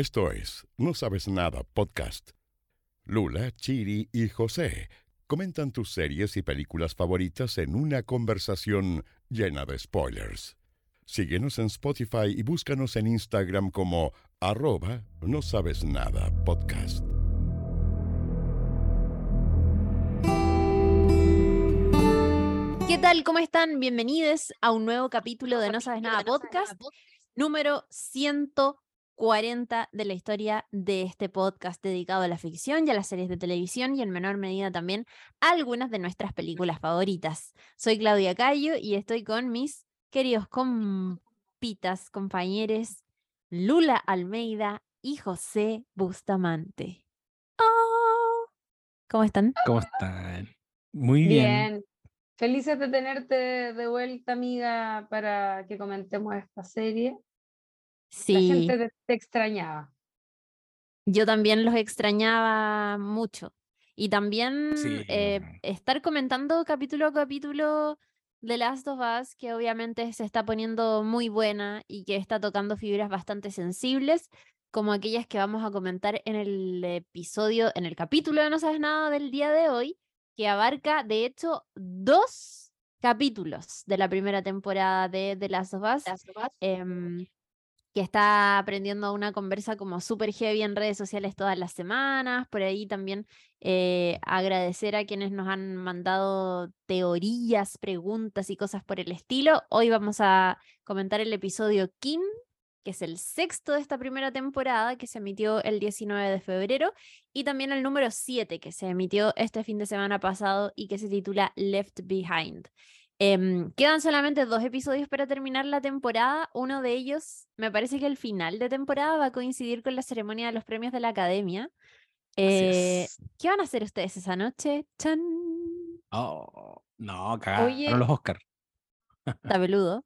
Esto es No Sabes Nada Podcast. Lula, Chiri y José comentan tus series y películas favoritas en una conversación llena de spoilers. Síguenos en Spotify y búscanos en Instagram como arroba no sabes nada podcast. ¿Qué tal? ¿Cómo están? Bienvenidos a un nuevo capítulo de No Sabes Nada Podcast, número 140 de la historia de este podcast dedicado a la ficción y a las series de televisión y en menor medida también a algunas de nuestras películas favoritas. Soy Claudia Cayo y estoy con mis queridos compitas, compañeros Lula Almeida y José Bustamante. Oh, ¿Cómo están? ¿Cómo están? Muy bien. Bien. Felices de tenerte de vuelta, amiga, para que comentemos esta serie. La Sí, gente te, extrañaba. yo también los extrañaba mucho. Y también Sí. eh, estar comentando capítulo a capítulo de Last of Us, que obviamente se está poniendo muy buena y que está tocando fibras bastante sensibles, como aquellas que vamos a comentar en el episodio, en el capítulo de No Sabes Nada del día de hoy, que abarca, de hecho, dos capítulos de la primera temporada de The Last of Us. em, que está aprendiendo una conversa como súper heavy en redes sociales todas las semanas. Por ahí también eh, agradecer a quienes nos han mandado teorías, preguntas y cosas por el estilo. Hoy vamos a comentar el episodio King, que es el sexto de esta primera temporada, que se emitió el 19 de febrero, y también el número 7, que se emitió este fin de semana pasado y que se titula Left Behind. Em, quedan solamente dos episodios para terminar la temporada. Uno de ellos, me parece que el final de temporada va a coincidir con la ceremonia de los premios de la academia. Eh. ¿Qué van a hacer ustedes esa noche? ¡Chan! Oh, no, cagaron los Oscar. Tabeludo.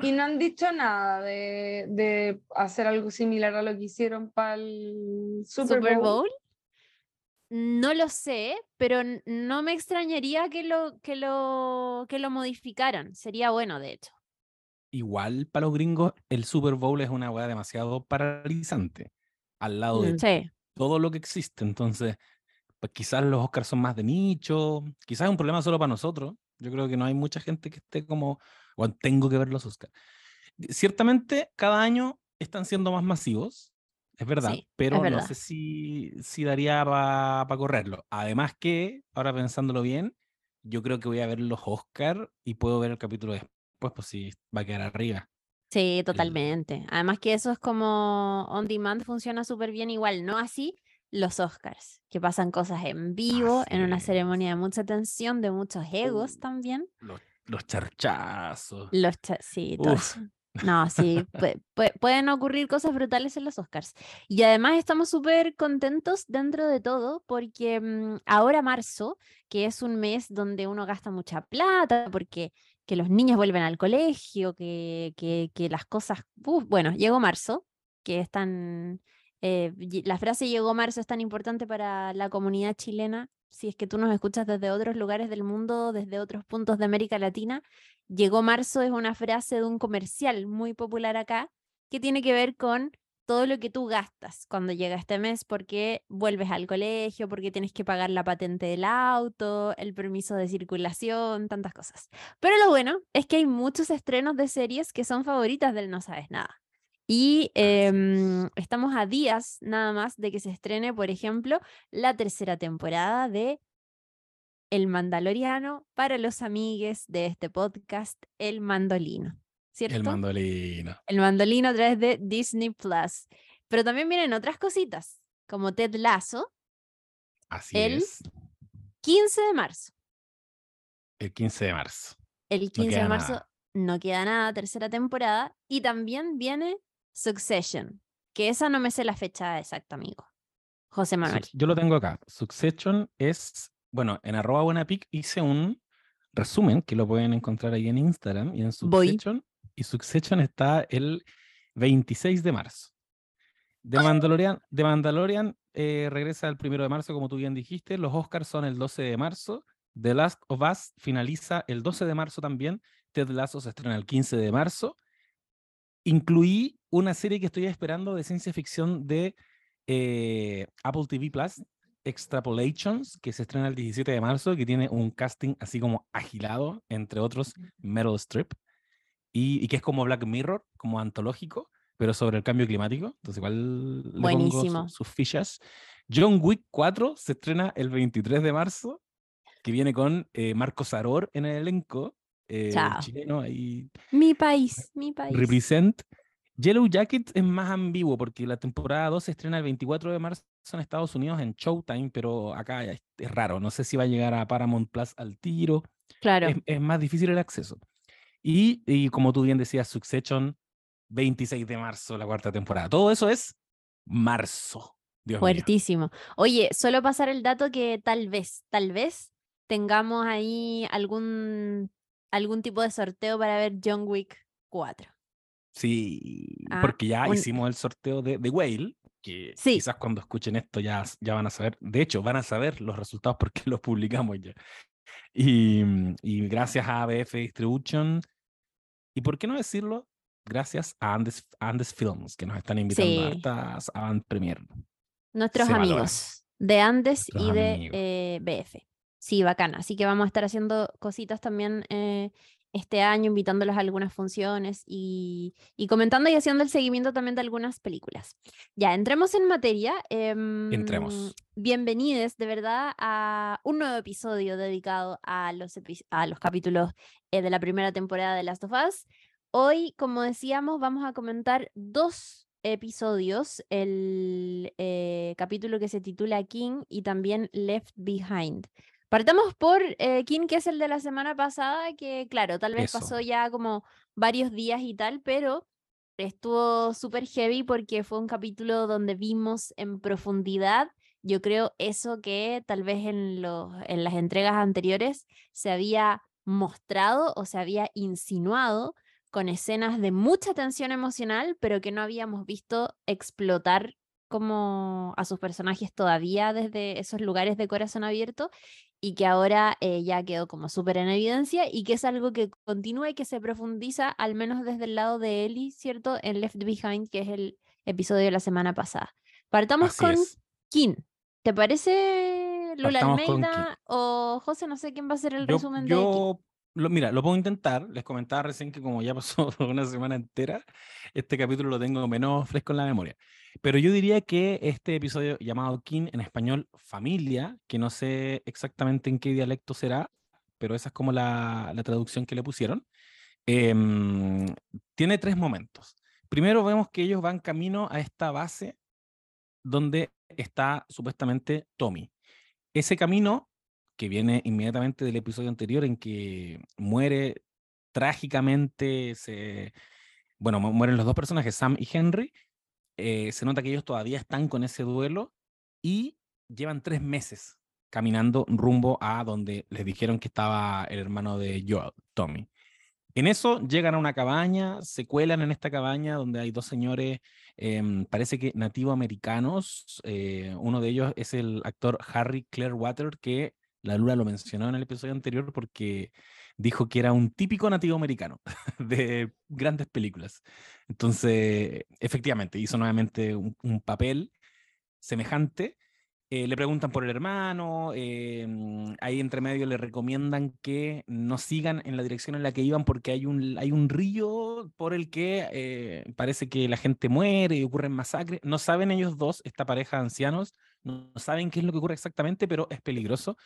Y no han dicho nada de, de hacer algo similar a lo que hicieron para el Super, Super Bowl. Bowl. No lo sé, pero no me extrañaría que lo, que lo, que lo modificaran. Sería bueno, de hecho. Igual para los gringos, el Super Bowl es una weá demasiado paralizante al lado de Mm. Sí, todo lo que existe. Entonces, pues quizás los Oscars son más de nicho, quizás es un problema solo para nosotros. Yo creo que no hay mucha gente que esté como, bueno, tengo que ver los Oscars. Ciertamente, cada año están siendo más masivos, es verdad, Sí, es pero no sé si, si daría para correrlo. Además que, ahora pensándolo bien, yo creo que voy a ver los Oscars y puedo ver el capítulo después, pues si va a quedar arriba. sí, totalmente. Además que eso es como on demand funciona súper bien igual, no así los Oscars, que pasan cosas en vivo, en una ceremonia de mucha tensión, de muchos egos Uh, también. Los, los charchazos. Los cha- sí, todo Uf. eso. No, sí, pue- pue- pueden ocurrir cosas brutales en los Oscars. Y además estamos súper contentos dentro de todo porque mm, ahora marzo, que es un mes donde uno gasta mucha plata, porque que los niños vuelven al colegio, que, que, que las cosas... bueno, llegó marzo, que es tan... eh, la frase llegó marzo es tan importante para la comunidad chilena. Si es que tú nos escuchas desde otros lugares del mundo, desde otros puntos de América Latina, Llegó marzo es una frase de un comercial muy popular acá que tiene que ver con todo lo que tú gastas cuando llega este mes, porque vuelves al colegio, porque tienes que pagar la patente del auto, el permiso de circulación, tantas cosas. Pero lo bueno es que hay muchos estrenos de series que son favoritas del No Sabes Nada. Y es. em, estamos a días nada más de que se estrene, por ejemplo, la tercera temporada de el Mandaloriano para los amigues de este podcast, El Mandolino. ¿Cierto? El mandolino. El Mandolino a través de Disney Plus. Pero también vienen otras cositas, como Ted Lasso, Así El- es. 15 de marzo. El 15 de marzo. El 15 de marzo nada. no queda nada, tercera temporada. Y también viene Succession, que esa no me sé la fecha exacta, amigo. José Manuel. Yo lo tengo acá. Succession es, bueno, en arroba buenapic hice un resumen que lo pueden encontrar ahí en Instagram y en Voy. Succession. Y Succession está el 26 de marzo. The Mandalorian, The Mandalorian eh, regresa el primero de marzo, como tú bien dijiste. Los Oscars son el 12 de marzo. The Last of Us finaliza el 12 de marzo también. Ted Lasso se estrena el 15 de marzo. Incluí una serie que estoy esperando de ciencia ficción de eh, Apple TV Plus, Extrapolations, que se estrena el 17 de marzo, que tiene un casting así como agilado, entre otros, Metal Strip, y, y que es como Black Mirror, como antológico, pero sobre el cambio climático. Entonces, igual le pongo Buenísimo. su- sus fichas. John Wick 4 se estrena el 23 de marzo, que viene con eh, Marco Saror en el elenco, eh, chileno ahí Mi país, mi país. represent. Yellow Jacket es más ambiguo porque la temporada 2 se estrena el 24 de marzo en Estados Unidos en Showtime, pero acá es, es raro. No sé si va a llegar a Paramount Plus al tiro. Claro. Es, es más difícil el acceso. Y, y como tú bien decías, Succession, 26 de marzo, la cuarta temporada. Todo eso es marzo. Dios mío. Fuertísimo. Oye, solo pasar el dato que tal vez, tal vez tengamos ahí algún, algún tipo de sorteo para ver John Wick 4. Sí, Ah, porque ya un- hicimos el sorteo de, de Whale, que Sí. quizás cuando escuchen esto ya, ya van a saber, de hecho, van a saber los resultados porque los publicamos ya. Y, mm, y gracias a ABF Distribution, y por qué no decirlo, gracias a Andes, Andes Films, que nos están invitando a Sí. estas avant premier. Nuestros Se valora. amigos de Andes y de eh, BF. Sí, bacana. Así que vamos a estar haciendo cositas también eh, este año, invitándolos a algunas funciones y, y comentando y haciendo el seguimiento también de algunas películas. Ya, entremos en materia. em, Entremos. Bienvenidos, de verdad, a un nuevo episodio dedicado a los, epi- a los capítulos eh, de la primera temporada de Last of Us. Hoy, como decíamos, vamos a comentar dos episodios, el eh, capítulo que se titula King y también Left Behind. Partamos por eh, King, que es el de la semana pasada, que claro, tal vez Eso. pasó ya como varios días y tal, pero estuvo súper heavy porque fue un capítulo donde vimos en profundidad, yo creo, eso que tal vez en, los, en las entregas anteriores se había mostrado o se había insinuado con escenas de mucha tensión emocional, pero que no habíamos visto explotar como a sus personajes todavía desde esos lugares de corazón abierto y que ahora eh, ya quedó como súper en evidencia y que es algo que continúa y que se profundiza al menos desde el lado de Ellie, ¿cierto? En Left Behind, que es el episodio de la semana pasada. Partamos Así con es. King. ¿Te parece Lula Partamos. Almeida o José? No sé quién va a hacer el Yo, resumen de King. yo lo, mira, lo puedo intentar. Les comentaba recién que como ya pasó una semana entera, este capítulo lo tengo menos fresco en la memoria. Pero yo diría que este episodio llamado King, en español familia, que no sé exactamente en qué dialecto será, pero esa es como la, la traducción que le pusieron, em, tiene tres momentos. Primero vemos que ellos van camino a esta base donde está supuestamente Tommy. Ese camino que viene inmediatamente del episodio anterior en que muere trágicamente, se, bueno, mu- mueren los dos personajes, Sam y Henry, eh, se nota que ellos todavía están con ese duelo y llevan tres meses caminando rumbo a donde les dijeron que estaba el hermano de Joel, Tommy. En eso llegan a una cabaña, se cuelan en esta cabaña donde hay dos señores, em, parece que nativo americanos. eh, uno de ellos es el actor Harry Clearwater, que la Lula lo mencionó en el episodio anterior porque dijo que era un típico nativo americano de grandes películas. Entonces, efectivamente, hizo nuevamente un, papel semejante. Eh, le preguntan por el hermano, eh, mm, ahí entre medio le recomiendan que no sigan en la dirección en la que iban porque hay un, hay un río por el que eh, parece que la gente muere y ocurren masacres. No saben ellos dos, esta pareja de ancianos, no, no saben qué es lo que ocurre exactamente, pero es peligroso.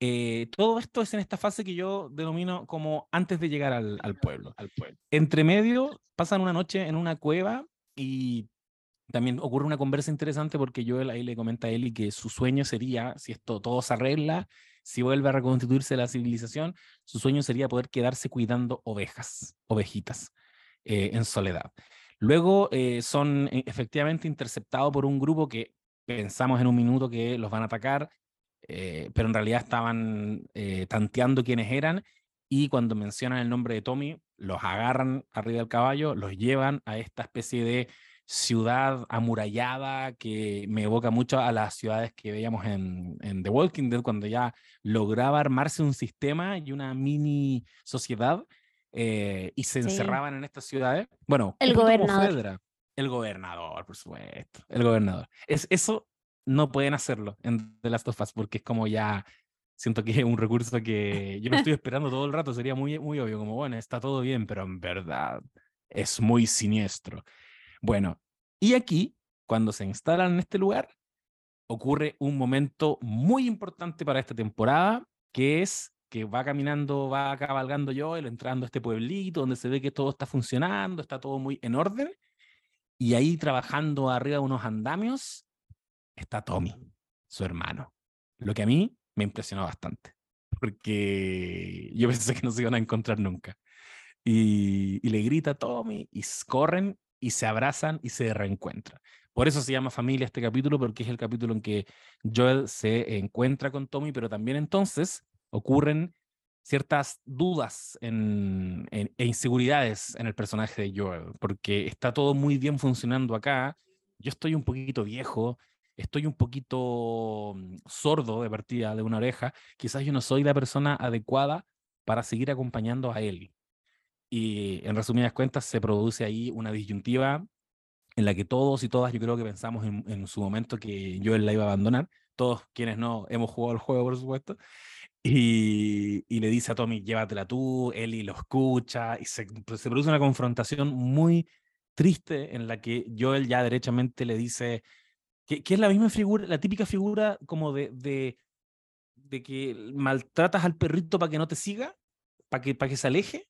Eh, todo esto es en esta fase que yo denomino como antes de llegar al, al pueblo. Al pueblo. Entre medio pasan una noche en una cueva y también ocurre una conversa interesante porque Joel ahí le comenta a Ellie que su sueño sería, si esto todo se arregla, si vuelve a reconstituirse la civilización, su sueño sería poder quedarse cuidando ovejas, ovejitas, eh, en soledad. Luego eh, son eh, efectivamente interceptados por un grupo que pensamos en un minuto que los van a atacar, eh, pero en realidad estaban eh, tanteando quiénes eran y cuando mencionan el nombre de Tommy, los agarran arriba del caballo, los llevan a esta especie de ciudad amurallada que me evoca mucho a las ciudades que veíamos en, en The Walking Dead cuando ya lograba armarse un sistema y una mini sociedad eh, y se Sí. encerraban en estas ciudades. Bueno, El gobernador. Fedra. El gobernador, por supuesto. El gobernador. Es, eso no pueden hacerlo en The Last of Us porque es como ya. Siento que es un recurso que yo lo estoy esperando todo el rato. Sería muy, muy obvio, como bueno, está todo bien, pero en verdad es muy siniestro. Bueno, y aquí, cuando se instalan en este lugar, ocurre un momento muy importante para esta temporada, que es que va caminando, va cabalgando Joel, entrando a este pueblito donde se ve que todo está funcionando, está todo muy en orden, y ahí trabajando arriba de unos andamios está Tommy, su hermano. Lo que a mí me impresionó bastante, porque yo pensé que no se iban a encontrar nunca. Y, y le grita a Tommy, y corren, y se abrazan, y se reencuentran. Por eso se llama familia este capítulo, porque es el capítulo en que Joel se encuentra con Tommy, pero también entonces ocurren ciertas dudas e inseguridades en el personaje de Joel, porque está todo muy bien funcionando acá. Yo estoy un poquito viejo, estoy un poquito mm, sordo de partida de una oreja. Quizás yo no soy la persona adecuada para seguir acompañando a Ellie. Y en resumidas cuentas se produce ahí una disyuntiva en la que todos y todas yo creo que pensamos en, su momento que Joel la iba a abandonar. Todos quienes no hemos jugado el juego, por supuesto. Y, y le dice a Tommy, llévatela tú, Ellie lo escucha, y pues, se produce una confrontación muy triste en la que Joel ya derechamente le dice que, que es la misma figura, la típica figura como de, de, de que maltratas al perrito para que no te siga, para que, para que se aleje,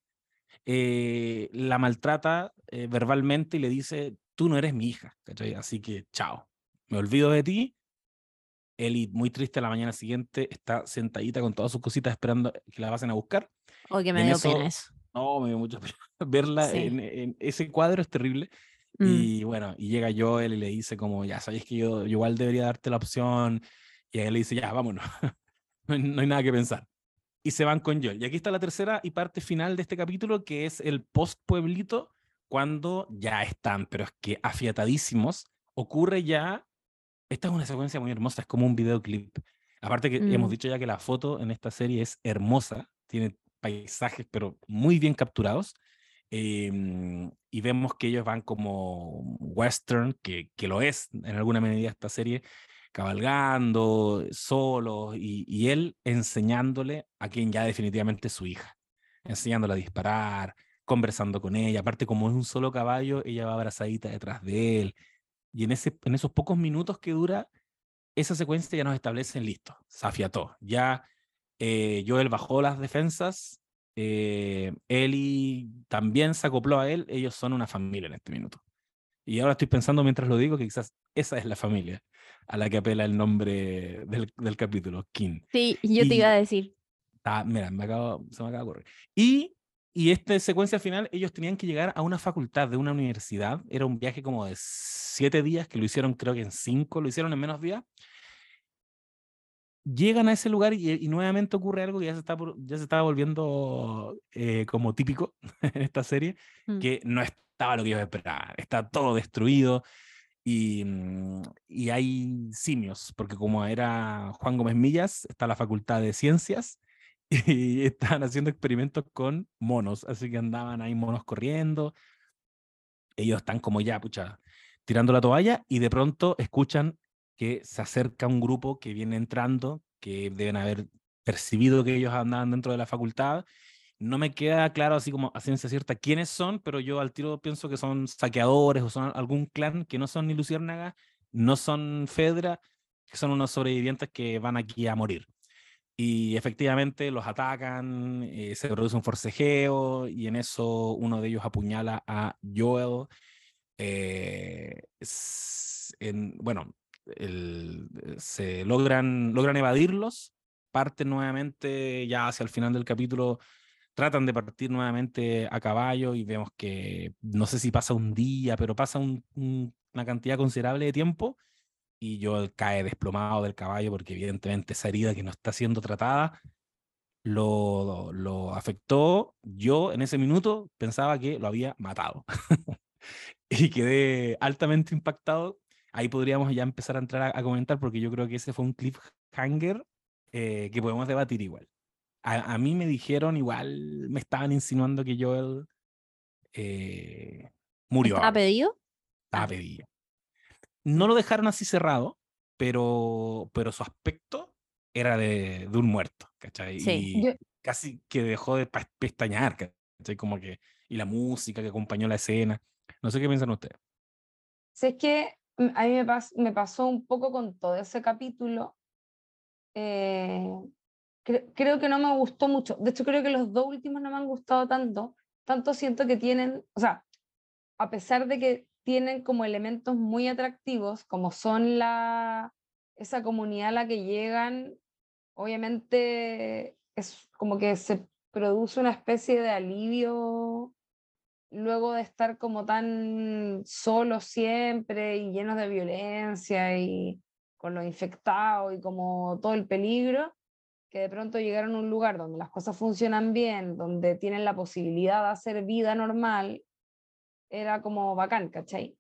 eh, la maltrata eh, verbalmente y le dice, tú no eres mi hija, ¿cachai? Así que chao, me olvido de ti. Ellie, muy triste, a la mañana siguiente está sentadita con todas sus cositas esperando que la pasen a buscar. O que Y me dio eso- pena eso. No, me dio mucha pena. Verla Sí. en, en ese cuadro es terrible. Mm. Y bueno, y llega Joel y le dice como, ya sabéis que yo, yo igual debería darte la opción. Y él le dice, ya, vámonos. no, hay, no hay nada que pensar. Y se van con Joel. Y aquí está la tercera y parte final de este capítulo, que es el post-pueblito, cuando ya están, pero es que afiatadísimos. Ocurre ya, esta es una secuencia muy hermosa, es como un videoclip. Aparte que hemos Mm. dicho ya que la foto en esta serie es hermosa, tiene paisajes, pero muy bien capturados. Em, y vemos que ellos van como western, que, lo es en alguna medida esta serie, cabalgando, solos, y, él enseñándole a quien ya definitivamente es su hija, enseñándola a disparar, conversando con ella, aparte como es un solo caballo, ella va abrazadita detrás de él, y en, ese, en esos pocos minutos que dura, esa secuencia ya nos establece listo, se ya eh, Joel bajó las defensas, eh, Ellie también se acopló a él, ellos son una familia en este minuto. Y ahora estoy pensando mientras lo digo que quizás esa es la familia a la que apela el nombre del, del capítulo, King. Sí, yo te y- iba a decir. Ah, mira, me acabo, se me acaba de ocurrir. Y, y esta secuencia final, ellos tenían que llegar a una facultad de una universidad. Era un viaje como de siete días, que lo hicieron creo que en cinco, lo hicieron en menos días. Llegan a ese lugar y, y nuevamente ocurre algo que ya se está, ya se estaba volviendo eh, como típico en esta serie, Mm. que no estaba lo que yo esperaba. Está todo destruido y, mm, y hay simios, porque como era Juan Gómez Millas, está la Facultad de Ciencias y estaban haciendo experimentos con monos, así que andaban ahí monos corriendo. Ellos están como ya, pucha, tirando la toalla y de pronto escuchan que se acerca un grupo que viene entrando, que deben haber percibido que ellos andaban dentro de la facultad. No me queda claro así como a ciencia cierta quiénes son, pero yo al tiro pienso que son saqueadores o son algún clan que no son ni Luciérnaga, no son Fedra, que son unos sobrevivientes que van aquí a morir. Y efectivamente los atacan, eh, se produce un forcejeo y en eso uno de ellos apuñala a Joel. eh, bueno, eh, se logran, logran evadirlos, parten nuevamente ya hacia el final del capítulo, tratan de partir nuevamente a caballo y vemos que no sé si pasa un día, pero pasa un- un- una cantidad considerable de tiempo y Joel cae desplomado del caballo porque evidentemente esa herida que no está siendo tratada lo, lo afectó. Yo en ese minuto pensaba que lo había matado y quedé altamente impactado. Ahí podríamos ya empezar a entrar a, a comentar porque yo creo que ese fue un cliffhanger eh, que podemos debatir igual. a, a mí me dijeron, igual me estaban insinuando que Joel eh, murió. ¿Estaba pedido? Estaba Ah. pedido. No lo dejaron así cerrado, pero, pero su aspecto era de, de un muerto, ¿cachai? Sí. Y Yo- casi que dejó de pestañear, ¿cachai? Como que, y la música que acompañó la escena. No sé qué piensan ustedes. Si es que a mí me, pas- me pasó un poco con todo ese capítulo. eh, cre- creo que no me gustó mucho. De hecho, creo que los dos últimos no me han gustado tanto. Tanto siento que tienen, o sea, a pesar de que tienen como elementos muy atractivos, como son la, esa comunidad a la que llegan, obviamente es como que se produce una especie de alivio luego de estar como tan solos siempre y llenos de violencia y con los infectados y como todo el peligro, que de pronto llegaron a un lugar donde las cosas funcionan bien, donde tienen la posibilidad de hacer vida normal, era como bacán, ¿cachai?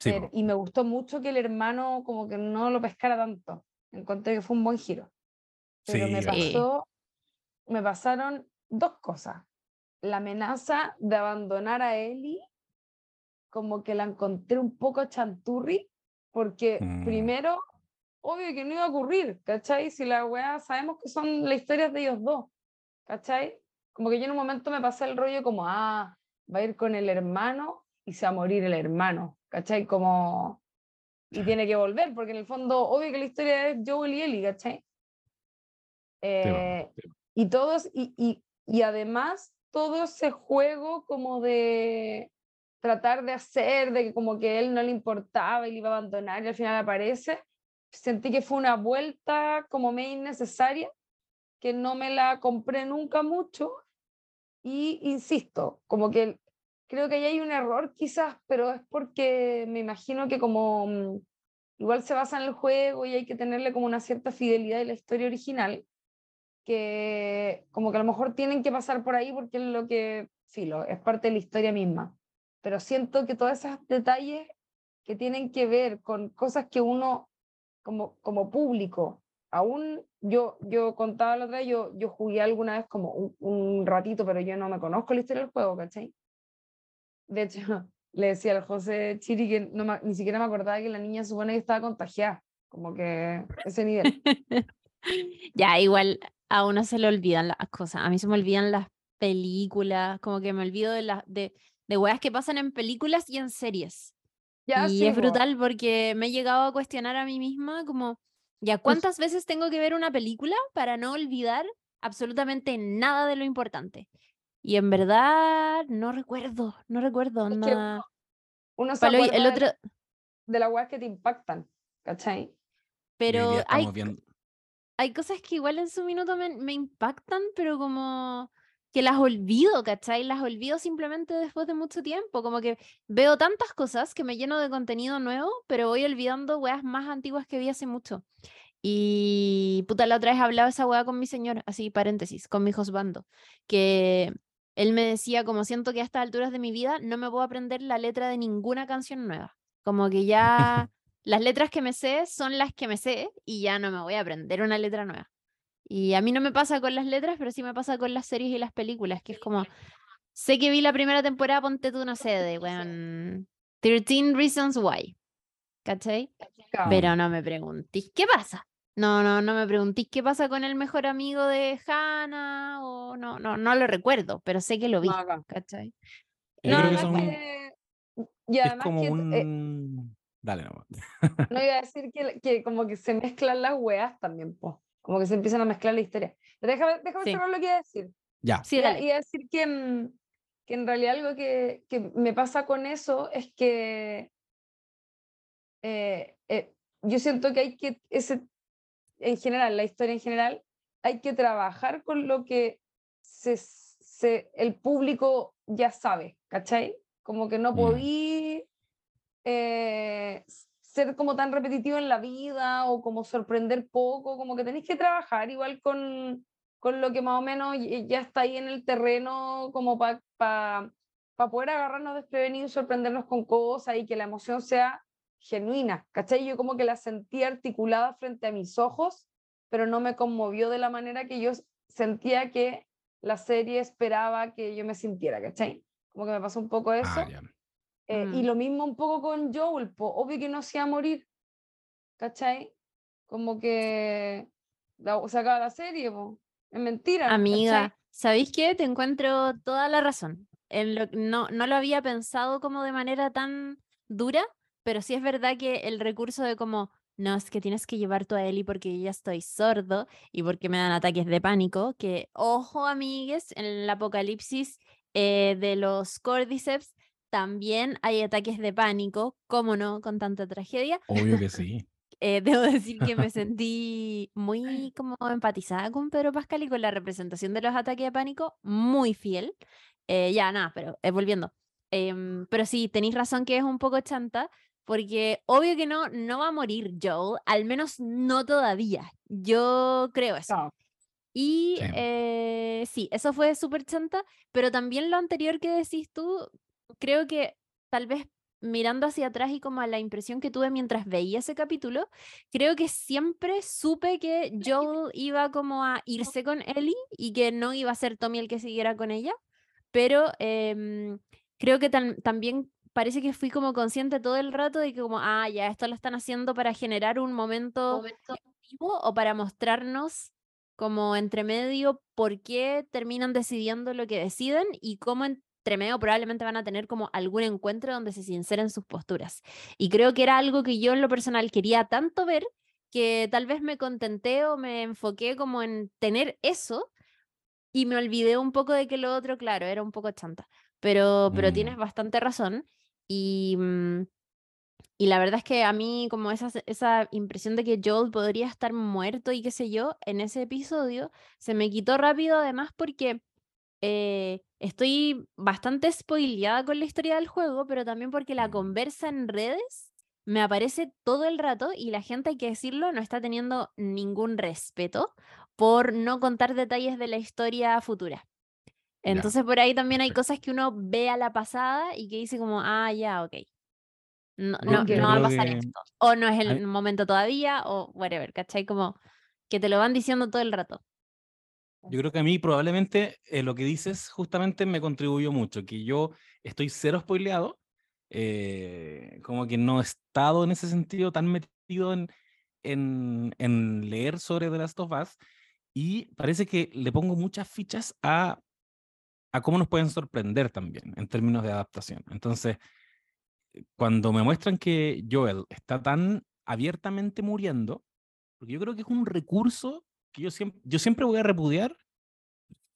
Sí, Pero- y me gustó mucho que el hermano como que no lo pescara tanto. Encontré que fue un buen giro. Pero Sí, me pasaron dos cosas. La amenaza de abandonar a Ellie, como que la encontré un poco chanturri, porque Mm. primero, obvio que no iba a ocurrir, ¿cachai? Si la weá sabemos que son las historias de ellos dos, ¿cachai? Como que yo en un momento me pasé el rollo como, ah, va a ir con el hermano y se va a morir el hermano, ¿cachai? Como, y tiene que volver, porque en el fondo, obvio que la historia es Joel y Ellie, ¿cachai? Sí, Eh, sí, y todos, y, y, y además todo ese juego como de tratar de hacer, de que como que él no le importaba y le iba a abandonar y al final aparece, sentí que fue una vuelta como medio innecesaria, que no me la compré nunca mucho y insisto, como que creo que ahí hay un error quizás, pero es porque me imagino que como mm, igual se basa en el juego y hay que tenerle como una cierta fidelidad a la historia original, que como que a lo mejor tienen que pasar por ahí porque es lo que, filo, es parte de la historia misma. Pero siento que todos esos detalles que tienen que ver con cosas que uno como, como público, aún yo, yo contaba la otra vez, yo, yo jugué alguna vez como un, un ratito, pero yo no me conozco la historia del juego, ¿cachai? De hecho, le decía al José Chiri que no me- ni siquiera me acordaba que la niña supone que estaba contagiada, como que ese nivel. Ya, igual a uno se le olvidan las cosas. A mí se me olvidan las películas, como que me olvido de las de, de weas que pasan en películas y en series. Ya, y sí, es brutal porque me he llegado a cuestionar a mí misma como, ya, ¿cuántas veces tengo que ver una película para no olvidar absolutamente nada de lo importante? Y en verdad no recuerdo, no recuerdo. Es onda. Uno se Palo, el de, otro, la- de las weas que te impactan, ¿cachai? Pero hay, viendo. Hay cosas que igual en su minuto me, me impactan, pero como que las olvido, ¿cachai? Las olvido simplemente después de mucho tiempo. Como que veo tantas cosas que me lleno de contenido nuevo, pero voy olvidando weas más antiguas que vi hace mucho. Y puta, la otra vez hablaba esa wea con mi señor, así paréntesis, con mi husbando, que él me decía, como siento que a estas alturas de mi vida no me puedo aprender la letra de ninguna canción nueva. Como que ya las letras que me sé son las que me sé y ya no me voy a aprender una letra nueva. Y a mí no me pasa con las letras, pero sí me pasa con las series y las películas, que es como, sé que vi la primera temporada, ponte tú, no sé, de, weón, 13 Reasons Why, ¿cachai? Pero no me preguntís qué pasa. No, no, no me preguntís qué pasa con el mejor amigo de Hannah o no, no, no lo recuerdo, pero sé que lo vi, No. ¿cachai? Yo No, creo que además son- que- y Es además como que un. Dale, no. no iba a decir que, que como que se mezclan las weas también, po. como que se empiezan a mezclar la historia. Pero déjame, déjame Sí. cerrar lo que iba a decir. Ya. Sí, Iba- dale. iba a decir que, mm, que en realidad algo que, que me pasa con eso es que eh, eh, yo siento que hay que, ese, en general, la historia en general, hay que trabajar con lo que se, se- el público ya sabe, ¿cachai? Como que no Mm. podí eh, ser como tan repetitivo en la vida o como sorprender poco, como que tenéis que trabajar igual con, con lo que más o menos ya está ahí en el terreno como para poder agarrarnos desprevenidos y sorprendernos con cosas y que la emoción sea genuina, ¿cachai? Yo como que la sentí articulada frente a mis ojos, pero no me conmovió de la manera que yo sentía que la serie esperaba que yo me sintiera, ¿cachai? Como que me pasó un poco eso. Ah, ya. Eh, Y Mm. lo mismo un poco con Joel, po, obvio que no se a morir, ¿cachai? Como que la, se acaba la serie, po. es mentira. ¿cachai? Amiga, ¿sabéis qué? Te encuentro toda la razón. En lo, no, no lo había pensado como de manera tan dura, pero sí es verdad que el recurso de como, no, es que tienes que llevar tú a Eli porque ya estoy sordo y porque me dan ataques de pánico, que, ojo, amigues, en el apocalipsis eh, de los Cordyceps también hay ataques de pánico, ¿cómo no? Con tanta tragedia. Obvio que sí. Eh, debo decir que me sentí muy como empatizada con Pedro Pascal y con la representación de los ataques de pánico, muy fiel. Eh, ya, nada, pero eh, volviendo. Em, pero sí, tenéis razón que es un poco chanta, porque obvio que no, no va a morir Joel, al menos no todavía. Yo creo eso. No, Y Sí. eh, sí, eso fue súper chanta, pero también lo anterior que decís tú, creo que tal vez mirando hacia atrás y como a la impresión que tuve mientras veía ese capítulo, creo que siempre supe que Joel iba como a irse con Ellie y que no iba a ser Tommy el que siguiera con ella, pero em, creo que tam- también parece que fui como consciente todo el rato de que como, ah, ya, esto lo están haciendo para generar un momento emotivo o para mostrarnos como entre medio por qué terminan decidiendo lo que deciden y cómo probablemente van a tener como algún encuentro donde se sinceren sus posturas. Y creo que era algo que yo en lo personal quería tanto ver que tal vez me contenté o me enfoqué como en tener eso y me olvidé un poco de que lo otro, claro, era un poco chanta. Pero, pero tienes Mm. bastante razón. Y, mm, y la verdad es que a mí como esa, esa impresión de que Joel podría estar muerto y qué sé yo, en ese episodio se me quitó rápido además porque eh, estoy bastante spoileada con la historia del juego, pero también porque la Mm. conversa en redes me aparece todo el rato y la gente, hay que decirlo, no está teniendo ningún respeto por no contar detalles de la historia futura. Ya, Entonces por ahí también hay cosas que uno ve a la pasada y que dice como, ah, ya, ok. No, no, no va a pasar que- esto. O no es el momento todavía, o whatever, ¿cachai? Como que te lo van diciendo todo el rato. Yo creo que a mí probablemente eh, lo que dices justamente me contribuyó mucho, que yo estoy cero spoileado, eh, como que no he estado en ese sentido tan metido en, en, en leer sobre The Last of Us y parece que le pongo muchas fichas a, a cómo nos pueden sorprender también en términos de adaptación. Entonces, eh, cuando me muestran que Joel está tan abiertamente muriendo, porque yo creo que es un recurso que yo siempre, yo siempre voy a repudiar,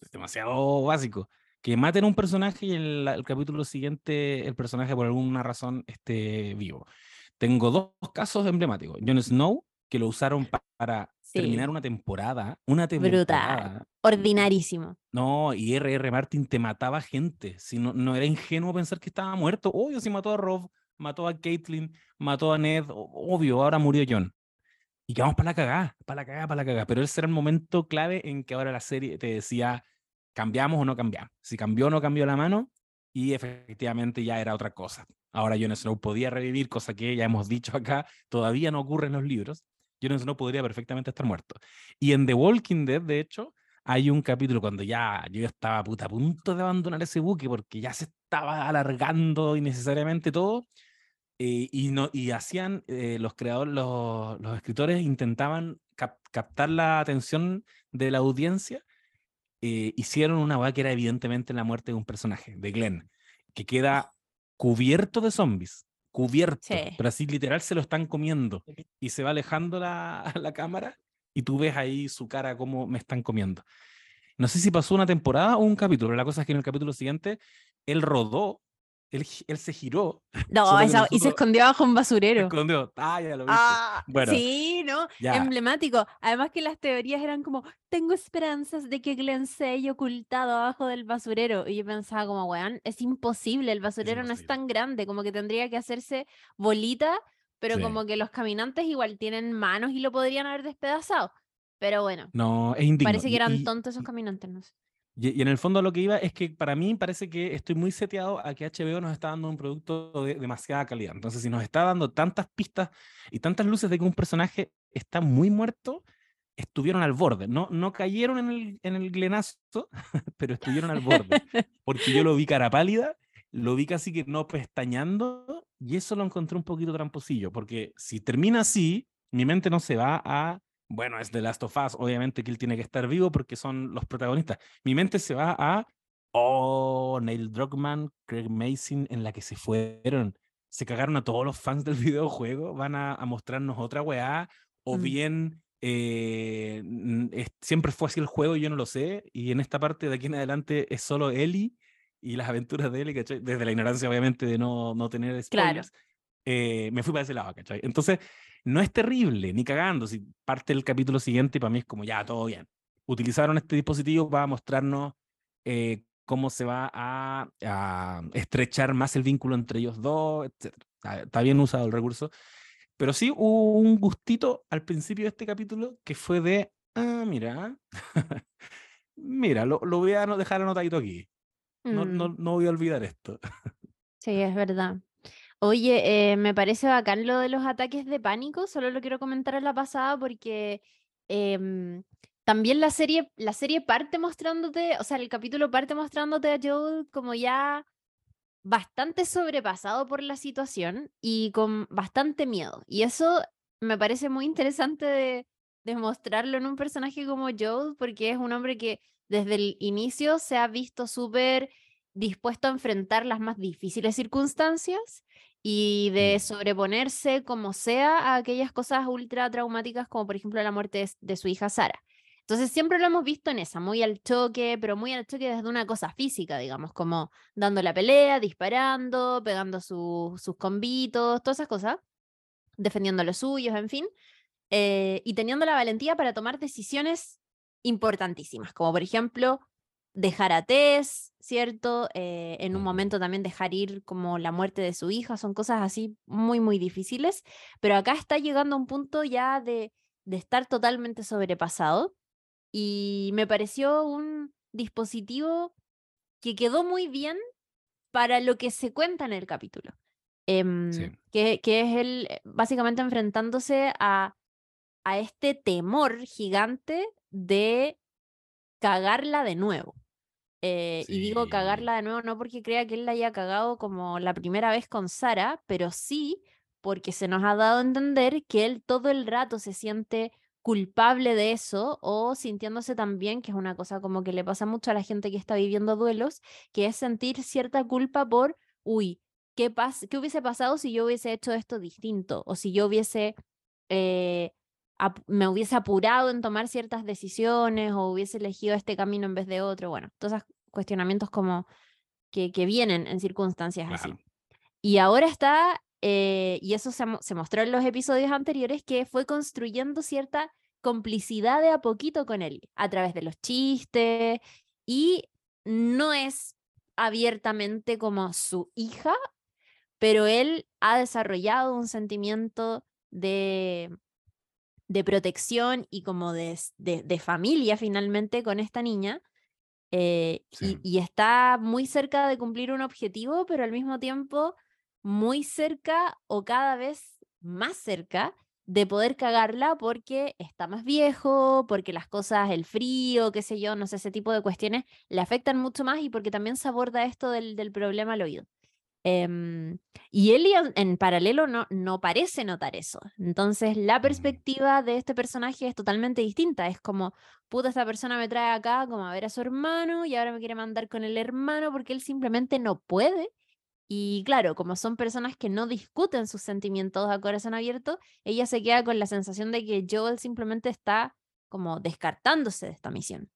es demasiado básico, que maten a un personaje y en la- el capítulo siguiente el personaje por alguna razón esté vivo. Tengo dos casos emblemáticos. Jon Snow, que lo usaron pa- para Sí. terminar una temporada, una Brutal. temporada. Ordinarísimo. No, y R.R. Martin te mataba gente. Si no, no era ingenuo pensar que estaba muerto. Obvio, si mató a Rob, mató a Caitlyn, mató a Ned, obvio, ahora murió John. Y quedamos para la cagada, para la cagada, para la cagada. Pero ese era el momento clave en que ahora la serie te decía, cambiamos o no cambiamos. Si cambió o no cambió la mano, y efectivamente ya era otra cosa. Ahora Jon Snow podía revivir, cosa que ya hemos dicho acá, todavía no ocurre en los libros. Jon Snow podría perfectamente estar muerto. Y en The Walking Dead, de hecho, hay un capítulo cuando ya yo estaba puta, a punto de abandonar ese buque porque ya se estaba alargando innecesariamente todo. Eh, y, no, y hacían, eh, los creadores, los, los escritores intentaban cap- captar la atención de la audiencia. eh, hicieron una weá que era evidentemente la muerte de un personaje, de Glenn, que queda cubierto de zombies. Cubierto, Sí. pero así literal se lo están comiendo y se va alejando la, la cámara y tú ves ahí su cara como me están comiendo. No sé si pasó una temporada o un capítulo. La cosa es que en el capítulo siguiente él rodó, él, se giró, No, esa- y se nosotros- escondió bajo un se basurero. escondió. Ah, ya lo viste. Ah, Bueno, sí, ¿no? ya. Emblemático. Además que las teorías eran como, tengo esperanzas de que Glenn se haya ocultado abajo del basurero. Y yo pensaba como, weón, es imposible, el basurero no es tan grande, como que tendría que hacerse bolita, pero Sí. como que los caminantes igual tienen manos y lo podrían haber despedazado. Pero bueno, No, es indigno. parece que eran y- tontos esos caminantes, no sé. Y, y en el fondo lo que iba es que para mí parece que estoy muy seteado a que HBO nos está dando un producto de demasiada calidad. Entonces, si nos está dando tantas pistas y tantas luces de que un personaje está muy muerto, estuvieron al borde. No, no cayeron en el, en el glenazo, pero estuvieron al borde. Porque yo lo vi cara pálida, lo vi casi que no pestañando, y eso lo encontré un poquito tramposillo, porque si termina así, mi mente no se va a, bueno, es The Last of Us, obviamente que él tiene que estar vivo porque son los protagonistas. Mi mente se va a, oh, Neil Druckmann, Craig Mason, en la que se fueron. Se cagaron a todos los fans del videojuego, van a, mostrarnos otra weá, o mm. bien eh, siempre fue así el juego y yo no lo sé, y en esta parte de aquí en adelante es solo Ellie y las aventuras de Ellie, ¿cachai? Desde la ignorancia, obviamente, de no, no tener spoilers. Claro. Eh, me fui para ese lado, ¿cachai? Entonces, no es terrible, ni cagando. Si parte el capítulo siguiente, para mí es como ya, todo bien. Utilizaron este dispositivo para mostrarnos eh, cómo se va a, estrechar más el vínculo entre ellos dos, etc. Está, bien usado el recurso. Pero sí hubo un gustito al principio de este capítulo que fue de, ah, mira, mira, lo, lo, voy a dejar anotadito aquí. No, no, mm. no voy a olvidar esto. Sí, es verdad. Oye, eh, me parece bacán lo de los ataques de pánico, solo lo quiero comentar en la pasada porque em, también la serie, la serie parte mostrándote, o sea, el capítulo parte mostrándote a Joel como ya bastante sobrepasado por la situación y con bastante miedo. Y eso me parece muy interesante de, de mostrarlo en un personaje como Joel, porque es un hombre que desde el inicio se ha visto súper dispuesto a enfrentar las más difíciles circunstancias y de mm. sobreponerse como sea a aquellas cosas ultra traumáticas como por ejemplo la muerte de, su hija Sara. Entonces siempre lo hemos visto en esa, muy al choque, pero muy al choque desde una cosa física, digamos, como dando la pelea, disparando, pegando sus convitos, todas esas cosas, defendiendo los suyos, en fin, eh, y teniendo la valentía para tomar decisiones importantísimas, como por ejemplo dejar a Tess, ¿cierto? Eh, en un momento también dejar ir como la muerte de su hija, son cosas así muy, muy difíciles, pero acá está llegando a un punto ya de, de estar totalmente sobrepasado y me pareció un dispositivo que quedó muy bien para lo que se cuenta en el capítulo. Em, que, que, es él eh, básicamente enfrentándose a, a este temor gigante de cagarla de nuevo. Eh, y digo cagarla de nuevo no porque crea que él la haya cagado como la primera vez con Sara, pero sí porque se nos ha dado a entender que él todo el rato se siente culpable de eso o sintiéndose también, que es una cosa como que le pasa mucho a la gente que está viviendo duelos, que es sentir cierta culpa por, uy, ¿qué, qué hubiese pasado si yo hubiese hecho esto distinto? O si yo hubiese, eh, me hubiese apurado en tomar ciertas decisiones o hubiese elegido este camino en vez de otro. Bueno, todos esos cuestionamientos como que, que vienen en circunstancias así. Y ahora está, eh, y eso se, se, mostró en los episodios anteriores, que fue construyendo cierta complicidad de a poquito con él, a través de los chistes, y no es abiertamente como su hija, pero él ha desarrollado un sentimiento de, de protección y como de, de, familia finalmente con esta niña. Eh, y, está muy cerca de cumplir un objetivo, pero al mismo tiempo muy cerca o cada vez más cerca de poder cagarla porque está más viejo, porque las cosas, el frío, qué sé yo, no sé, ese tipo de cuestiones le afectan mucho más y porque también se aborda esto del, del problema al oído. Em, y él en, paralelo no, no parece notar eso. Entonces la perspectiva de este personaje es totalmente distinta. Es como, puta, esta persona me trae acá como a ver a su hermano y ahora me quiere mandar con el hermano porque él simplemente no puede. Y claro, como son personas que no discuten sus sentimientos a corazón abierto, ella se queda con la sensación de que Joel simplemente está como descartándose de esta misión.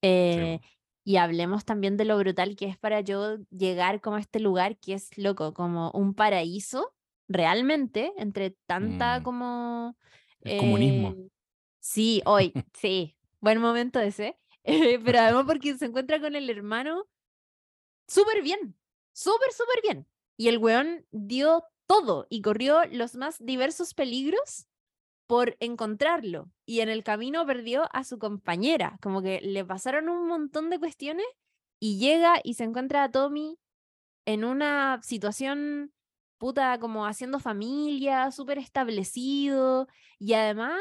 Eh, y hablemos también de lo brutal que es para yo llegar como a este lugar que es loco, como un paraíso, realmente, entre tanta mm. como... El comunismo. Eh, sí, hoy, sí, buen momento ese. pero además porque se encuentra con el hermano súper bien, súper, súper bien. Y el weón dio todo y corrió los más diversos peligros por encontrarlo y en el camino perdió a su compañera, como que le pasaron un montón de cuestiones y llega y se encuentra a Tommy en una situación puta como haciendo familia, súper establecido y además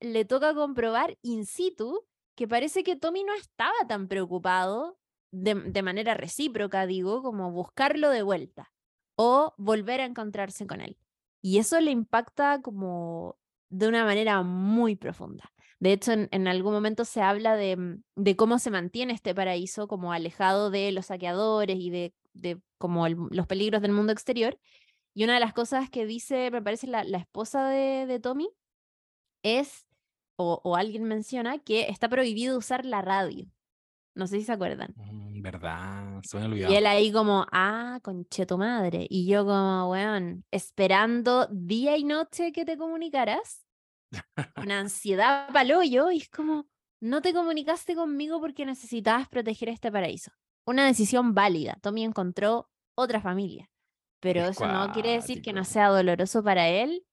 le toca comprobar in situ que parece que Tommy no estaba tan preocupado de, de manera recíproca, digo, como buscarlo de vuelta o volver a encontrarse con él. Y eso le impacta como de una manera muy profunda. De hecho, en, algún momento se habla de, de, cómo se mantiene este paraíso como alejado de los saqueadores y de, como los peligros del mundo exterior. Y una de las cosas que dice, me parece, la, esposa de, Tommy es, o, alguien menciona, que está prohibido usar la radio. No sé si se acuerdan. Mm, verdad, se me olvidado. Y él ahí como, ah, conche tu madre. Y yo como, weón, esperando día y noche que te comunicaras. Una ansiedad paloyo. Y es como, no te comunicaste conmigo porque necesitabas proteger este paraíso. Una decisión válida. Tommy encontró otra familia. Pero eso no quiere decir que no sea doloroso para él.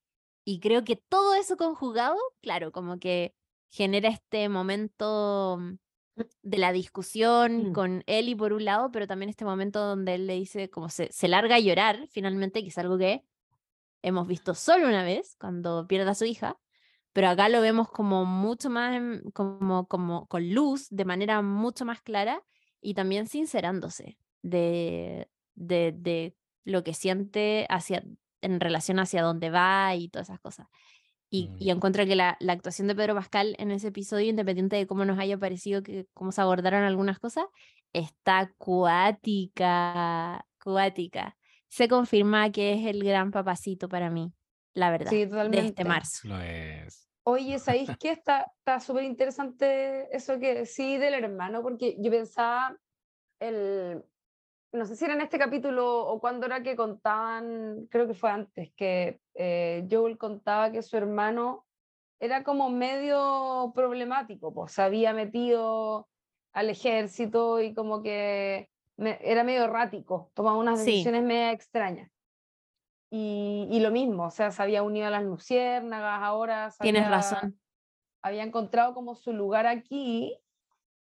Y creo que todo eso conjugado, claro, como que genera este momento mm, de la discusión mm. con Eli por un lado, pero también este momento donde él le dice, como se, se larga a llorar finalmente, que es algo que hemos visto solo una vez, cuando pierde a su hija, pero acá lo vemos como mucho más, como, como con luz, de manera mucho más clara y también sincerándose de, de, de lo que siente hacia, en relación hacia dónde va y todas esas cosas. Y, mm. y encuentro que la, la, actuación de Pedro Pascal en ese episodio, independiente de cómo nos haya parecido, que cómo se abordaron algunas cosas, está cuática, cuática. Se confirma que es el gran papacito para mí, la verdad, sí, totalmente. de este marzo. Lo es. Oye, ¿sabéis qué? Está súper interesante eso que sí del hermano, porque yo pensaba, el, no sé si era en este capítulo o cuando era que contaban, creo que fue antes, que eh, Joel contaba que su hermano era como medio problemático, pues se había metido al ejército y como que era medio errático, tomaba unas decisiones medio extrañas. Y, y, lo mismo, o sea, se había unido a las luciérnagas, ahora... Tienes razón. Había encontrado como su lugar aquí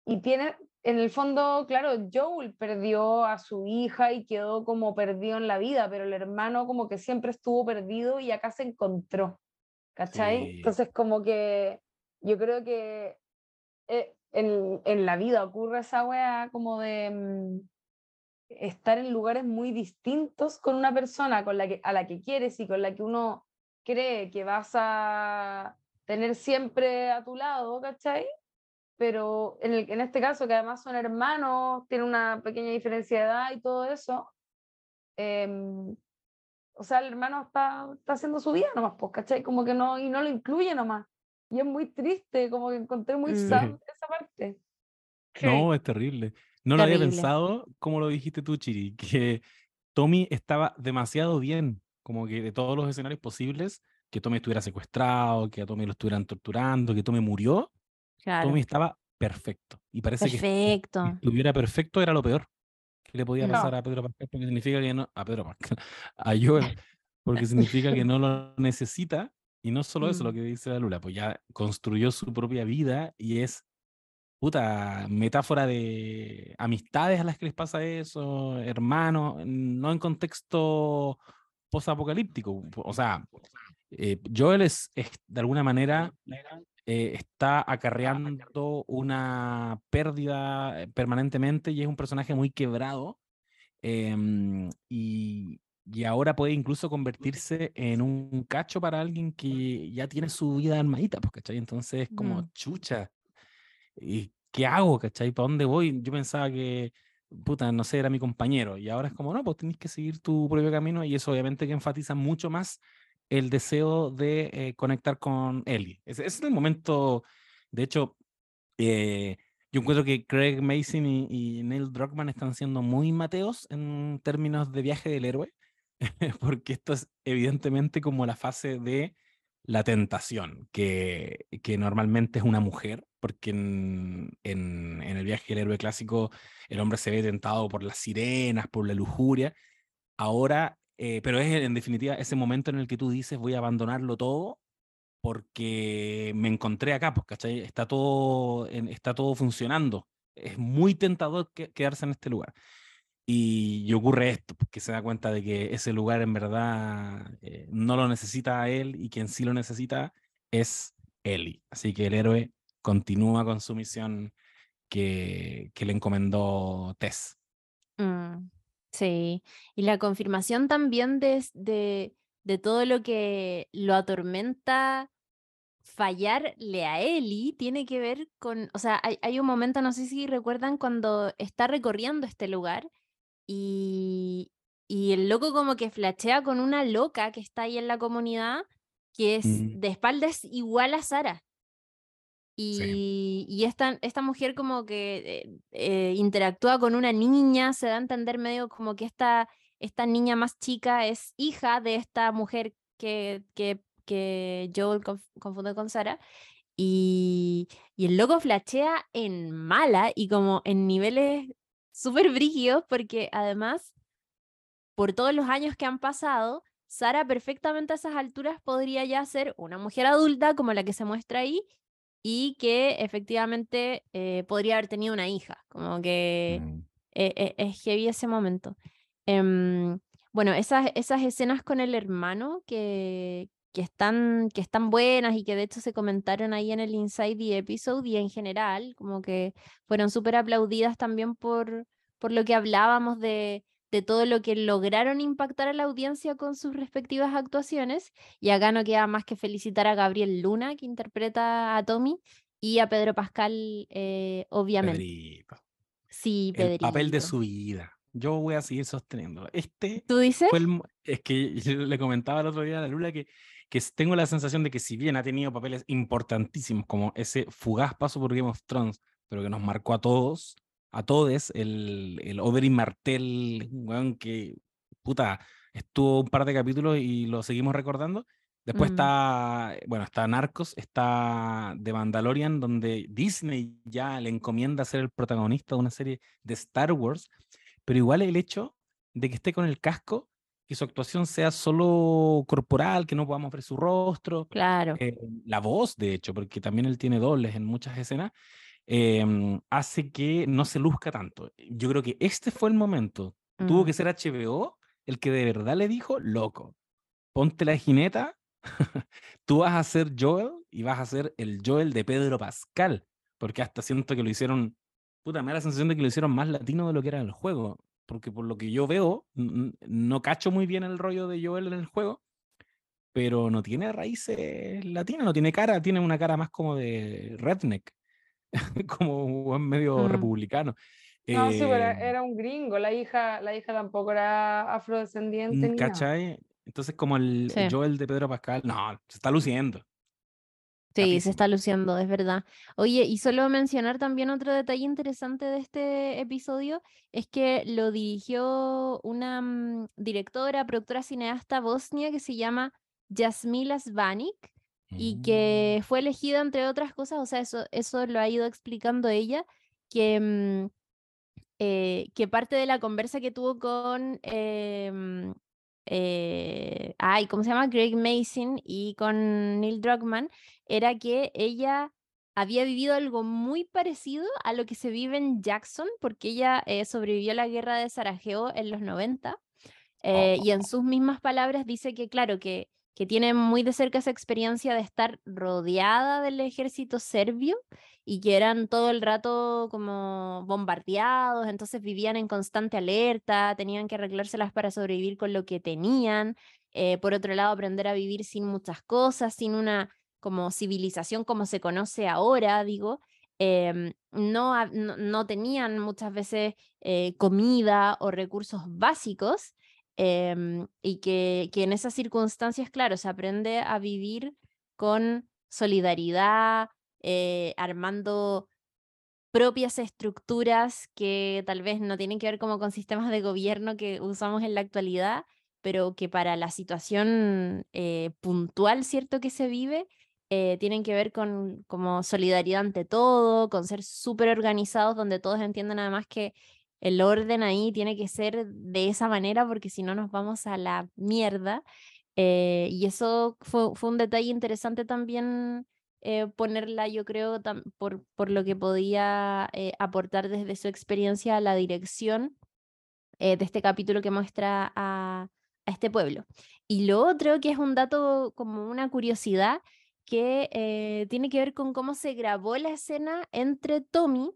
y tiene, en el fondo, claro, Joel perdió a su hija y quedó como perdido en la vida, pero el hermano como que siempre estuvo perdido y acá se encontró, ¿cachai? Entonces como que yo creo que eh, en, en, la vida ocurre esa wea como de mm, estar en lugares muy distintos con una persona con la que, a la que quieres y con la que uno cree que vas a tener siempre a tu lado, ¿cachai? Pero en, el, en este caso, que además son hermanos, tienen una pequeña diferencia de edad y todo eso, eh, o sea, el hermano está, está haciendo su vida nomás, pues, ¿cachai? Como que no, y no lo incluye nomás. Y es muy triste, como que encontré muy sad esa parte. No, es terrible. No terrible. lo había pensado, como lo dijiste tú, Chiri, que Tommy estaba demasiado bien, como que de todos los escenarios posibles, que Tommy estuviera secuestrado, que a Tommy lo estuvieran torturando, que Tommy murió, Claro. Tommy estaba perfecto. Y parece perfecto. que si estuviera perfecto era lo peor que le podía pasar no. a Pedro Pascal, porque significa que no, a Pedro Pascal, a Joel, porque significa que no lo necesita. Y no solo eso, mm. lo que dice la Lula, pues ya construyó su propia vida y es puta metáfora de amistades a las que les pasa eso, hermanos, no en contexto posapocalíptico. O sea, eh, Joel es, es, de alguna manera eh, está acarreando una pérdida eh, permanentemente y es un personaje muy quebrado. Eh, y, y, ahora puede incluso convertirse en un cacho para alguien que ya tiene su vida armadita, pues, ¿cachai? Entonces, como mm. chucha. ¿Y qué hago, cachai? ¿Para dónde voy? Yo pensaba que, puta, no sé, era mi compañero. Y ahora es como, no, pues tenés que seguir tu propio camino. Y eso obviamente que enfatiza mucho más el deseo de eh, conectar con Ellie. Ese, es el momento, de hecho, eh, yo encuentro que Craig Mason y, Neil Druckmann están siendo muy mateos en términos de viaje del héroe, porque esto es evidentemente como la fase de la tentación, que, que normalmente es una mujer, porque en, en el viaje del héroe clásico el hombre se ve tentado por las sirenas, por la lujuria. Ahora eh, pero es en definitiva ese momento en el que tú dices voy a abandonarlo todo porque me encontré acá, pues, ¿cachai? Está todo, está todo funcionando. Es muy tentador que, quedarse en este lugar. Y, y, ocurre esto, porque se da cuenta de que ese lugar en verdad eh, no lo necesita a él y quien sí lo necesita es Ellie. Así que el héroe continúa con su misión que, que le encomendó Tess. Mm, sí, y la confirmación también de, de, de todo lo que lo atormenta fallarle a Ellie tiene que ver con, o sea, hay, hay un momento, no sé si recuerdan, cuando está recorriendo este lugar y, y el loco como que flachea con una loca que está ahí en la comunidad, que es Mm. de espaldas igual a Sara. Y, y esta, esta mujer como que eh, eh, interactúa con una niña, se da a entender medio como que esta, esta niña más chica es hija de esta mujer que, que, que Joel conf- confunde con Sara. Y, y el loco flachea en mala y como en niveles súper brígidos porque además, por todos los años que han pasado, Sara perfectamente a esas alturas podría ya ser una mujer adulta como la que se muestra ahí y que efectivamente eh, podría haber tenido una hija, como que Mm. eh, es heavy ese momento. Em, bueno, esas, esas escenas con el hermano que, que, están, que están buenas y que de hecho se comentaron ahí en el Inside the Episode y en general, como que fueron súper aplaudidas también por, por lo que hablábamos de, de todo lo que lograron impactar a la audiencia con sus respectivas actuaciones. Y acá no queda más que felicitar a Gabriel Luna, que interpreta a Tommy, y a Pedro Pascal, eh, obviamente. Pedrito. Sí, El papel de Pedrito. su vida. Yo voy a seguir sosteniendo. Este ¿Tú dices? fue el. mo- Es que yo le comentaba el otro día a la Lula que, que tengo la sensación de que, si bien ha tenido papeles importantísimos, como ese fugaz paso por Game of Thrones, pero que nos marcó a todos, a todos, el, el Oberyn Martell, un weón que, puta, estuvo un par de capítulos y lo seguimos recordando. Después Mm. está, bueno, está Narcos, está The Mandalorian, donde Disney ya le encomienda ser el protagonista de una serie de Star Wars, pero igual el hecho de que esté con el casco, que su actuación sea solo corporal, que no podamos ver su rostro, Claro. eh, la voz, de hecho, porque también él tiene dobles en muchas escenas, em, hace que no se luzca tanto. Yo creo que este fue el momento. Tuvo Mm. que ser HBO el que de verdad le dijo, loco, ponte la jineta, tú vas a ser Joel y vas a ser el Joel de Pedro Pascal, porque hasta siento que lo hicieron, puta, me da la sensación de que lo hicieron más latino de lo que era el juego, porque por lo que yo veo, no cacho muy bien el rollo de Joel en el juego, pero no tiene raíces latinas, no tiene cara, tiene una cara más como de redneck, como un weón medio Mm. republicano. No, sí, pero era, Eh, era un gringo, la hija, la hija tampoco era afrodescendiente ni. ¿Cachai? Entonces, como el Sí. Joel de Pedro Pascal, no, se está luciendo. Sí, se está luciendo, es verdad. Oye, y solo mencionar también otro detalle interesante de este episodio es que lo dirigió una mm, directora, productora cineasta bosnia que se llama Jasmila Zvanik y Mm. que fue elegida entre otras cosas, o sea, eso, eso lo ha ido explicando ella, que, mm, eh, que parte de la conversa que tuvo con, eh, eh, ay, ¿cómo se llama? Greg Mason y con Neil Druckmann, era que ella había vivido algo muy parecido a lo que se vive en Jackson, porque ella eh, sobrevivió a la guerra de Sarajevo en los 90. eh, y en sus mismas palabras dice que, claro, que, que tiene muy de cerca esa experiencia de estar rodeada del ejército serbio y que eran todo el rato como bombardeados, entonces vivían en constante alerta, tenían que arreglárselas para sobrevivir con lo que tenían. eh, por otro lado, aprender a vivir sin muchas cosas, sin una como civilización como se conoce ahora, digo. em, no, no, no tenían muchas veces eh, comida o recursos básicos em, y que, que en esas circunstancias, claro, se aprende a vivir con solidaridad, eh, armando propias estructuras que tal vez no tienen que ver como con sistemas de gobierno que usamos en la actualidad, pero que para la situación eh, puntual, ¿cierto? Que se vive, eh, tienen que ver con como solidaridad ante todo, con ser súper organizados, donde todos entiendan además que el orden ahí tiene que ser de esa manera, porque si no nos vamos a la mierda. Eh, y eso fue, fue un detalle interesante también eh, ponerla, yo creo, por, por lo que podía eh, aportar desde su experiencia a la dirección de este capítulo que muestra a, este pueblo. Y lo otro, que es un dato como una curiosidad, que tiene que ver con cómo se grabó la escena entre Tommy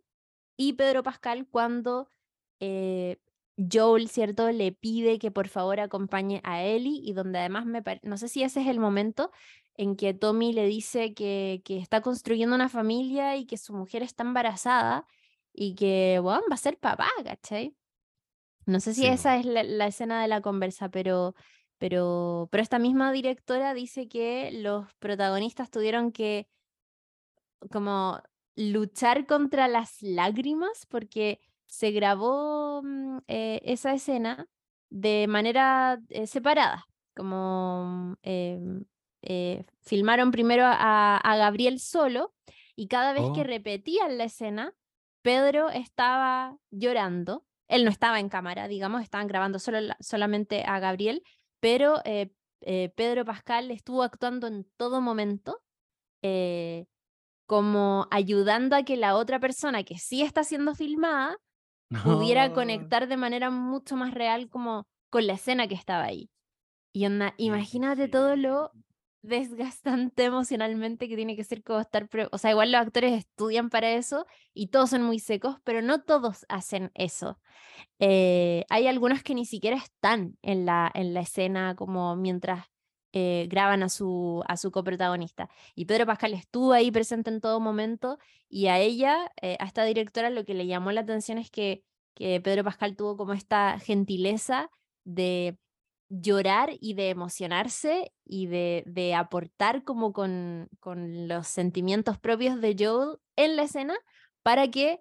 y Pedro Pascal cuando eh, Joel, ¿cierto?, le pide que por favor acompañe a Ellie y donde además me no sé si ese es el momento en que Tommy le dice que, que está construyendo una familia y que su mujer está embarazada y que, bueno, va a ser papá, ¿cachai? No sé si esa es la, escena de la conversa, pero, pero, pero esta misma directora dice que los protagonistas tuvieron que como luchar contra las lágrimas porque se grabó mm, eh, esa escena de manera eh, separada, como em, eh, filmaron primero a, Gabriel solo y cada vez que oh. repetían la escena, Pedro estaba llorando. Él no estaba en cámara, digamos, estaban grabando solo, solamente a Gabriel, pero Pedro Pascal estuvo actuando en todo momento como ayudando a que la otra persona que sí está siendo filmada pudiera conectar de manera mucho más real como con la escena que estaba ahí. Y onda, imagínate todo lo desgastante emocionalmente que tiene que ser como estar, o sea, igual los actores estudian para eso y todos son muy secos, pero no todos hacen eso. Eh, hay algunos que ni siquiera están en la, en la escena como mientras eh, graban a su, a su coprotagonista. Y Pedro Pascal estuvo ahí presente en todo momento y a ella, eh, a esta directora, lo que le llamó la atención es que, que Pedro Pascal tuvo como esta gentileza de llorar y de emocionarse y de, de aportar como con, con los sentimientos propios de Joel en la escena para que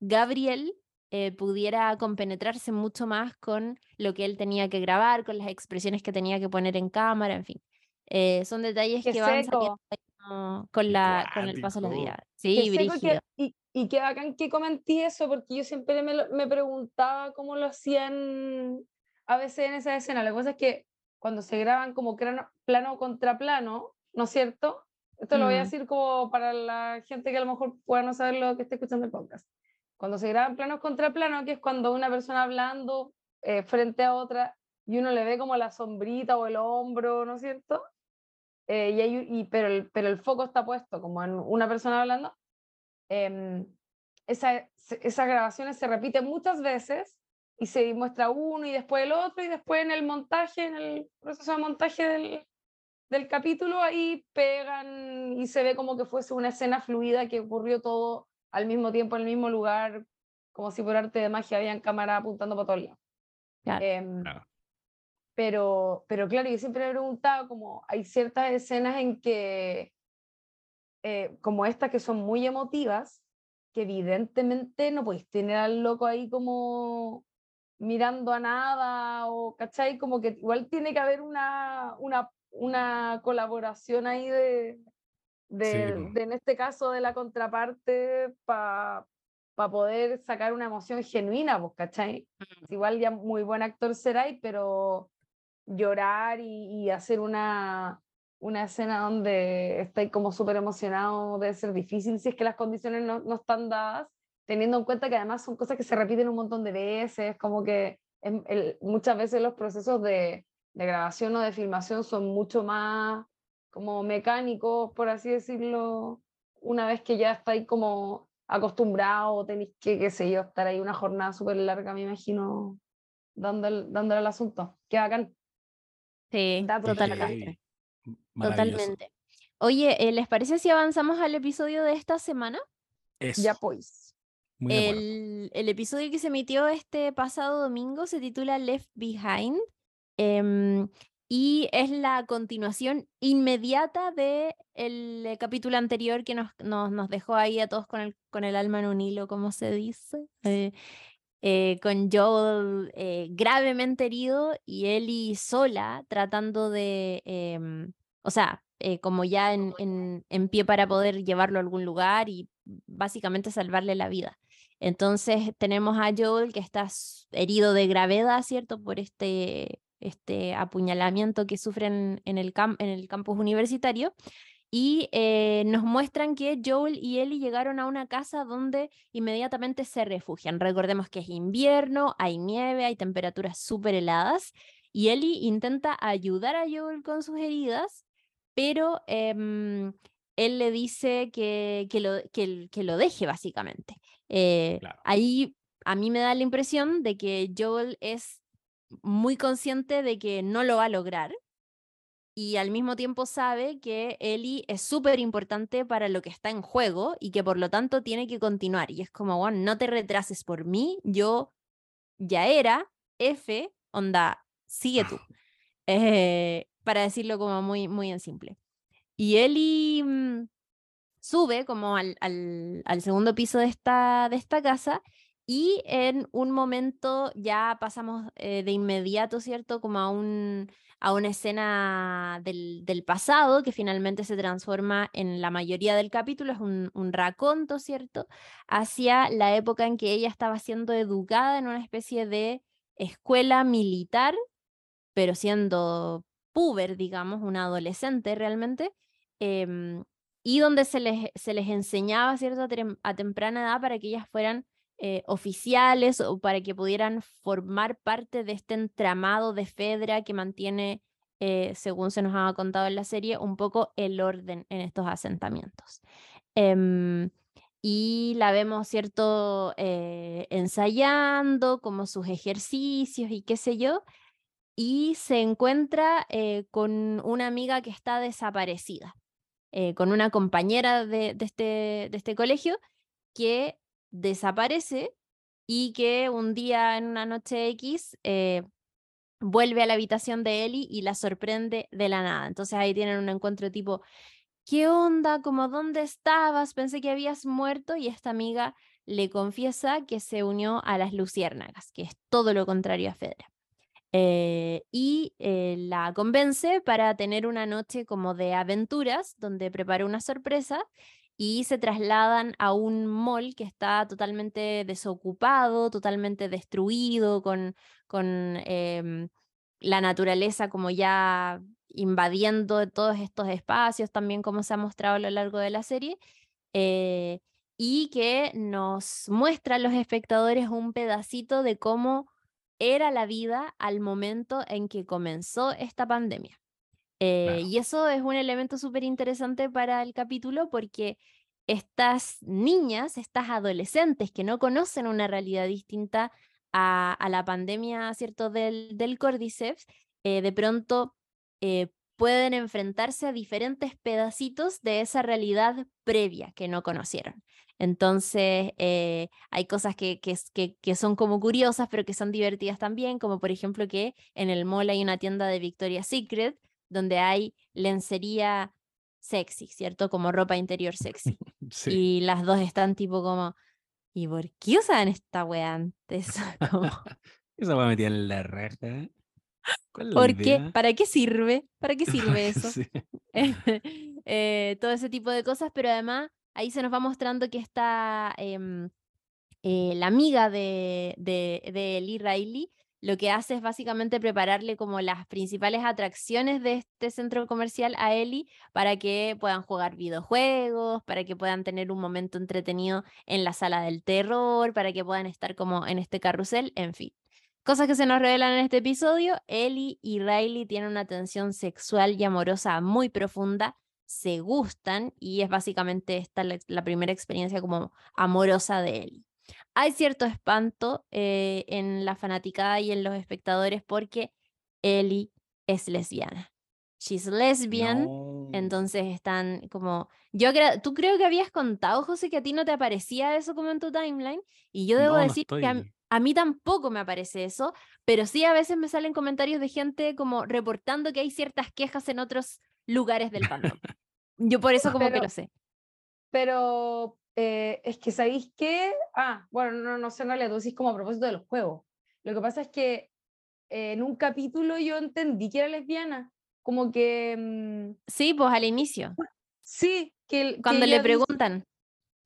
Gabriel eh, pudiera compenetrarse mucho más con lo que él tenía que grabar, con las expresiones que tenía que poner en cámara, en fin. Eh, son detalles que van saliendo con, la, con el paso de los días. Sí, que, y, y que bacán que comenté eso, porque yo siempre me, me preguntaba cómo lo hacían a veces en esa escena. La cosa es que cuando se graban como plano contra plano, ¿no es cierto? Esto lo voy a mm. decir como para la gente que a lo mejor pueda no saber lo que esté escuchando el podcast cuando se graban planos contra plano, que es cuando una persona hablando eh, frente a otra y uno le ve como la sombrita o el hombro, ¿no es cierto? Eh, y hay, y, pero, el, pero el foco está puesto como en una persona hablando. Eh, esa, esas grabaciones se repiten muchas veces y se muestra uno y después el otro y después en el montaje, en el proceso de montaje del, del capítulo, ahí pegan y se ve como que fuese una escena fluida que ocurrió todo al mismo tiempo en el mismo lugar, como si por arte de magia habían cámara apuntando para todos lados. Em, pero, pero claro, yo siempre me he preguntado como hay ciertas escenas en que, eh, como estas que son muy emotivas, que evidentemente no podéis tener al loco ahí como mirando a nada o, ¿cachai? Como que igual tiene que haber una, una, una colaboración ahí de, de, en este caso de la contraparte para pa poder sacar una emoción genuina, pues, ¿cachai? Mm. Igual ya muy buen actor seráis, pero llorar y, hacer una, una escena donde estáis como súper emocionado debe ser difícil si es que las condiciones no, no, están dadas, teniendo en cuenta que además son cosas que se repiten un montón de veces, como que muchas veces los procesos de, de grabación o de filmación son mucho más como mecánicos, por así decirlo, una vez que ya estáis como acostumbrado, tenéis que, qué sé yo, estar ahí una jornada súper larga, me imagino, dándole, dándole el asunto. Qué bacán. Sí, totalmente. Totalmente. Oye, eh, ¿les parece si avanzamos al episodio de esta semana? Ya pues. el, el, episodio que se emitió este pasado domingo se titula Left Behind. Eh, y es la continuación inmediata del el eh, capítulo anterior que nos, nos, nos, dejó ahí a todos con el, con el alma en un hilo, como se dice, eh, eh, con Joel gravemente herido y Ellie sola tratando de, em, o sea, como ya en, en, en pie para poder llevarlo a algún lugar y básicamente salvarle la vida. Entonces tenemos a Joel que está herido de gravedad, ¿cierto? Por este este apuñalamiento que sufren en el, en el campus universitario. Y eh, nos muestran que Joel y Ellie llegaron a una casa donde inmediatamente se refugian. Recordemos que es invierno, hay nieve, hay temperaturas súper heladas. Y Ellie intenta ayudar a Joel con sus heridas, pero em, él le dice que, que, lo, que, que lo deje básicamente. Eh, Claro. Ahí a mí me da la impresión de que Joel es muy consciente de que no lo va a lograr y al mismo tiempo sabe que Ellie es súper importante para lo que está en juego y que por lo tanto tiene que continuar. Y es como, bueno, no te retrases por mí, yo ya era, F, onda, sigue tú. Eh, para decirlo como muy, muy en simple. Y Ellie mm, sube como al, al- al segundo piso de esta, de esta casa y en un momento ya pasamos eh, de inmediato, ¿cierto? Como a, un, a una escena del, del pasado que finalmente se transforma en la mayoría del capítulo, es un, un raconto, ¿cierto? Hacia la época en que ella estaba siendo educada en una especie de escuela militar, pero siendo puber, digamos, una adolescente realmente, em, y donde se les, se les enseñaba, ¿cierto?, a, tem- a temprana edad para que ellas fueran eh, oficiales o para que pudieran formar parte de este entramado de Fedra que mantiene, eh, según se nos ha contado en la serie, un poco el orden en estos asentamientos. Em, y la vemos, ¿cierto?, eh, ensayando como sus ejercicios y qué sé yo, y se encuentra con una amiga que está desaparecida, con una compañera de este, de este colegio que desaparece y que un día en una noche X eh, vuelve a la habitación de Ellie y la sorprende de la nada. Entonces ahí tienen un encuentro tipo, ¿qué onda? ¿Cómo dónde estabas? Pensé que habías muerto y esta amiga le confiesa que se unió a las luciérnagas, que es todo lo contrario a Fedra. Eh, y eh, la convence para tener una noche como de aventuras donde prepara una sorpresa y se trasladan a un mall que está totalmente desocupado, totalmente destruido, con, con em, la naturaleza como ya invadiendo todos estos espacios, también como se ha mostrado a lo largo de la serie, eh, y que nos muestra a los espectadores un pedacito de cómo era la vida al momento en que comenzó esta pandemia. Eh, Claro. Y eso es un elemento súper interesante para el capítulo porque estas niñas, estas adolescentes que no conocen una realidad distinta a, a la pandemia, ¿cierto?, del, del Cordyceps, eh, de pronto eh, pueden enfrentarse a diferentes pedacitos de esa realidad previa que no conocieron. Entonces, eh, hay cosas que, que- que son como curiosas, pero que son divertidas también, como por ejemplo que en el mall hay una tienda de Victoria's Secret donde hay lencería sexy, ¿cierto? Como ropa interior sexy. Sí. Y las dos están tipo como, ¿y por qué usan esta wea antes? Como, Esa va metida en la raja. ¿Cuál es la ¿Por qué? ¿Para qué sirve? ¿Para qué sirve eso? Sí. eh, todo ese tipo de cosas, pero además ahí se nos va mostrando que está em, eh, la amiga de, de, de Lee Riley, lo que hace es básicamente prepararle como las principales atracciones de este centro comercial a Ellie para que puedan jugar videojuegos, para que puedan tener un momento entretenido en la sala del terror, para que puedan estar como en este carrusel, en fin. Cosas que se nos revelan en este episodio, Ellie y Riley tienen una tensión sexual y amorosa muy profunda, se gustan y es básicamente esta la, la primera experiencia como amorosa de Ellie. Hay cierto espanto eh, en la fanaticada y en los espectadores porque Ellie es lesbiana. She's lesbian, No. entonces están como... Yo creo, tú creo que habías contado, José, que a ti no te aparecía eso como en tu timeline y yo debo No, no decir que a, a mí tampoco me aparece eso, pero sí a veces me salen comentarios de gente como reportando que hay ciertas quejas en otros lugares del fandom. Yo por eso como que lo sé. Pero eh, es que, ¿sabéis qué? Ah, bueno, no, no sé en realidad, tú decís como a propósito de los juegos. Lo que pasa es que eh, en un capítulo yo entendí que era lesbiana. Como que mm, Sí, pues al inicio, sí, que, el- que cuando le dice- preguntan.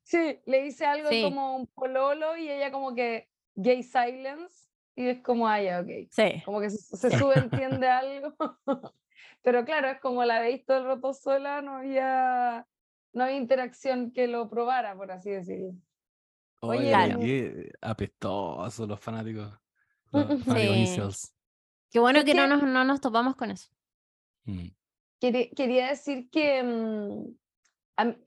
sí, le dice algo Sí. como un pololo y ella como que gay silence y es como, ah, ya, ok. Sí. Como que se, se subentiende algo. Pero claro, es como la veis todo el rato sola, no había, no había interacción que lo probara, por así decirlo. Oye, Oye, Claro. qué apestosos los fanáticos. Los fanáticos Sí. Qué bueno Es que no que- nos, no nos topamos con eso. Mm. quería, quería decir que mm,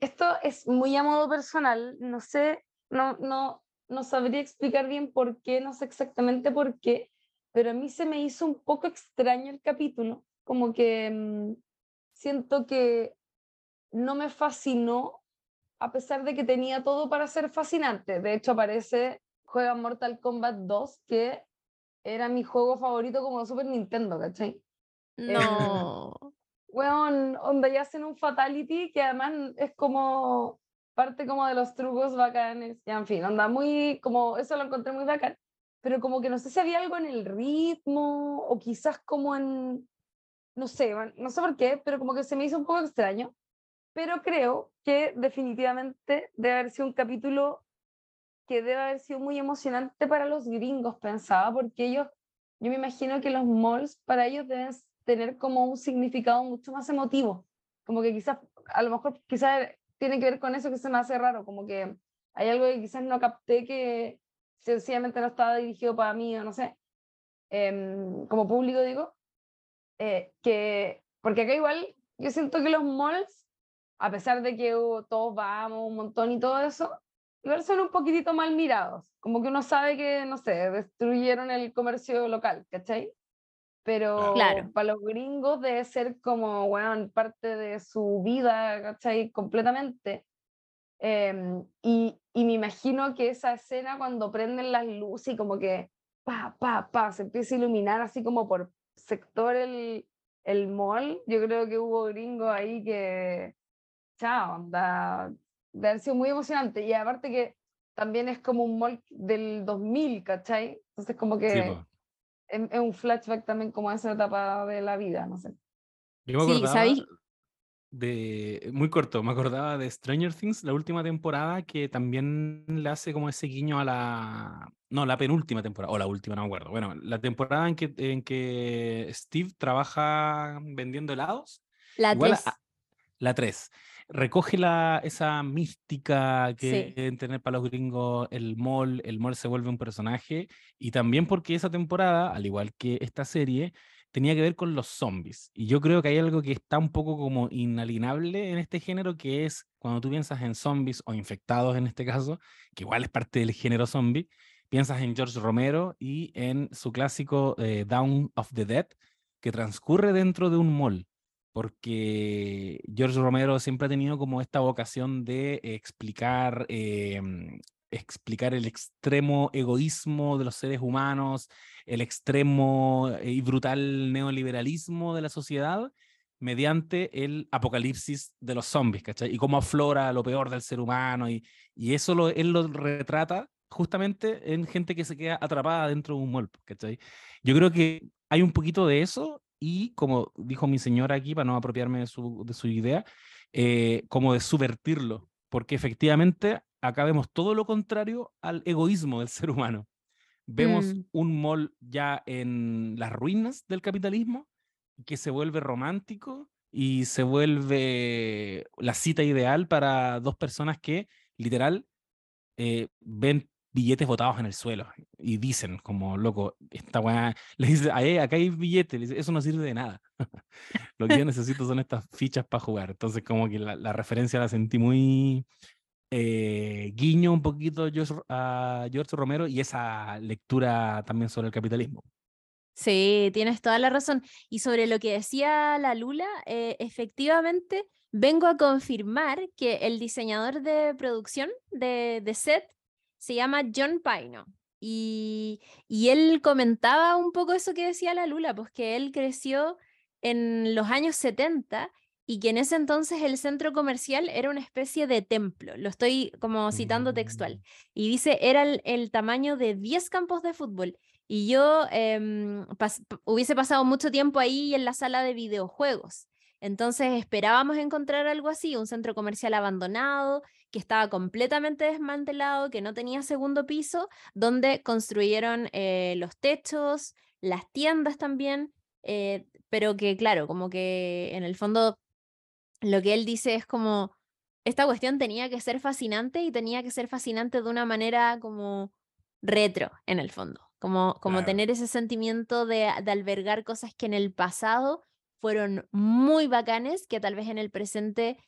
esto es muy a modo personal, no sé, no, no, no sabría explicar bien por qué, no sé exactamente por qué, pero a mí se me hizo un poco extraño el capítulo, como que mm, siento que no me fascinó a pesar de que tenía todo para ser fascinante. De hecho, aparece, juega Mortal Kombat 2, que era mi juego favorito como Super Nintendo, ¿cachai? No. Weón, onda, y hacen un fatality que además es como parte como de los trucos bacanes. Ya, en fin, onda, muy, como, eso lo encontré muy bacán. Pero como que no sé si había algo en el ritmo o quizás como en, no sé, no sé por qué, pero como que se me hizo un poco extraño. Pero creo que definitivamente debe haber sido un capítulo que debe haber sido muy emocionante para los gringos, pensaba, porque ellos, yo me imagino que los malls para ellos deben tener como un significado mucho más emotivo, como que quizás, a lo mejor quizás tiene que ver con eso que se me hace raro, como que hay algo que quizás no capté que sencillamente no estaba dirigido para mí o no sé, em, como público digo, eh, que, porque acá igual yo siento que los malls, a pesar de que todos vamos un montón y todo eso, igual son un poquitito mal mirados, como que uno sabe que, no sé, destruyeron el comercio local, ¿cachai? Pero Claro. para los gringos debe ser como, bueno, parte de su vida, ¿cachai? Completamente. Em, y, y me imagino que esa escena cuando prenden las luces y como que, pa, pa, pa, se empieza a iluminar así como por sector el, el mall, yo creo que hubo gringos ahí que, chao, onda, de haber sido muy emocionante. Y aparte que también es como un mall del 2000, ¿cachai? Entonces como que Sí, es, es un flashback también como a esa etapa de la vida, no sé. Yo me Sí, ¿sabéis? de, muy corto, me acordaba de Stranger Things, la última temporada, que también le hace como ese guiño a la, no, la penúltima temporada, o la última, no me acuerdo. Bueno, la temporada en que, en que Steve trabaja vendiendo helados, La igual a- 3. la 3. Recoge la, esa mística que Sí. deben tener para los gringos el mall, el mall se vuelve un personaje, y también porque esa temporada, al igual que esta serie, tenía que ver con los zombies. Y yo creo que hay algo que está un poco como inalienable en este género, que es cuando tú piensas en zombies o infectados en este caso, que igual es parte del género zombie, piensas en George Romero y en su clásico eh, Dawn of the Dead, que transcurre dentro de un mall porque George Romero siempre ha tenido como esta vocación de explicar, eh, explicar el extremo egoísmo de los seres humanos, el extremo eh, y brutal neoliberalismo de la sociedad mediante el apocalipsis de los zombies, ¿cachai? Y cómo aflora lo peor del ser humano y, y eso lo, él lo retrata justamente en gente que se queda atrapada dentro de un mall, ¿cachai? Yo creo que hay un poquito de eso y como dijo mi señora aquí, para no apropiarme de su, de su idea, eh, como de subvertirlo, porque efectivamente acá vemos todo lo contrario al egoísmo del ser humano. Vemos Mm. un mall ya en las ruinas del capitalismo que se vuelve romántico y se vuelve la cita ideal para dos personas que literal eh, ven billetes botados en el suelo y dicen como, loco, esta weá, le dice, "Ahí, acá hay billetes, le dice, eso no sirve de nada. Lo que yo necesito son estas fichas para jugar. Entonces como que la, la referencia la sentí muy eh, guiño un poquito a George, a George Romero y esa lectura también sobre el capitalismo. Sí, tienes toda la razón. Y sobre lo que decía la Lula, eh, efectivamente vengo a confirmar que el diseñador de producción de, de set se llama John Pino. Y, y él comentaba un poco eso que decía la Lula, pues que él creció en los años 70 y que en ese entonces el centro comercial era una especie de templo. Lo estoy como citando textual. Y dice, era el, el tamaño de 10 campos de fútbol. Y yo em, pas- hubiese pasado mucho tiempo ahí en la sala de videojuegos. Entonces esperábamos encontrar algo así, un centro comercial abandonado, que estaba completamente desmantelado, que no tenía segundo piso, donde construyeron eh, los techos, las tiendas también, eh, pero que claro, como que en el fondo lo que él dice es como, esta cuestión tenía que ser fascinante y tenía que ser fascinante de una manera como retro, en el fondo, como, como Claro. tener ese sentimiento de, de albergar cosas que en el pasado fueron muy bacanes, que tal vez en el presente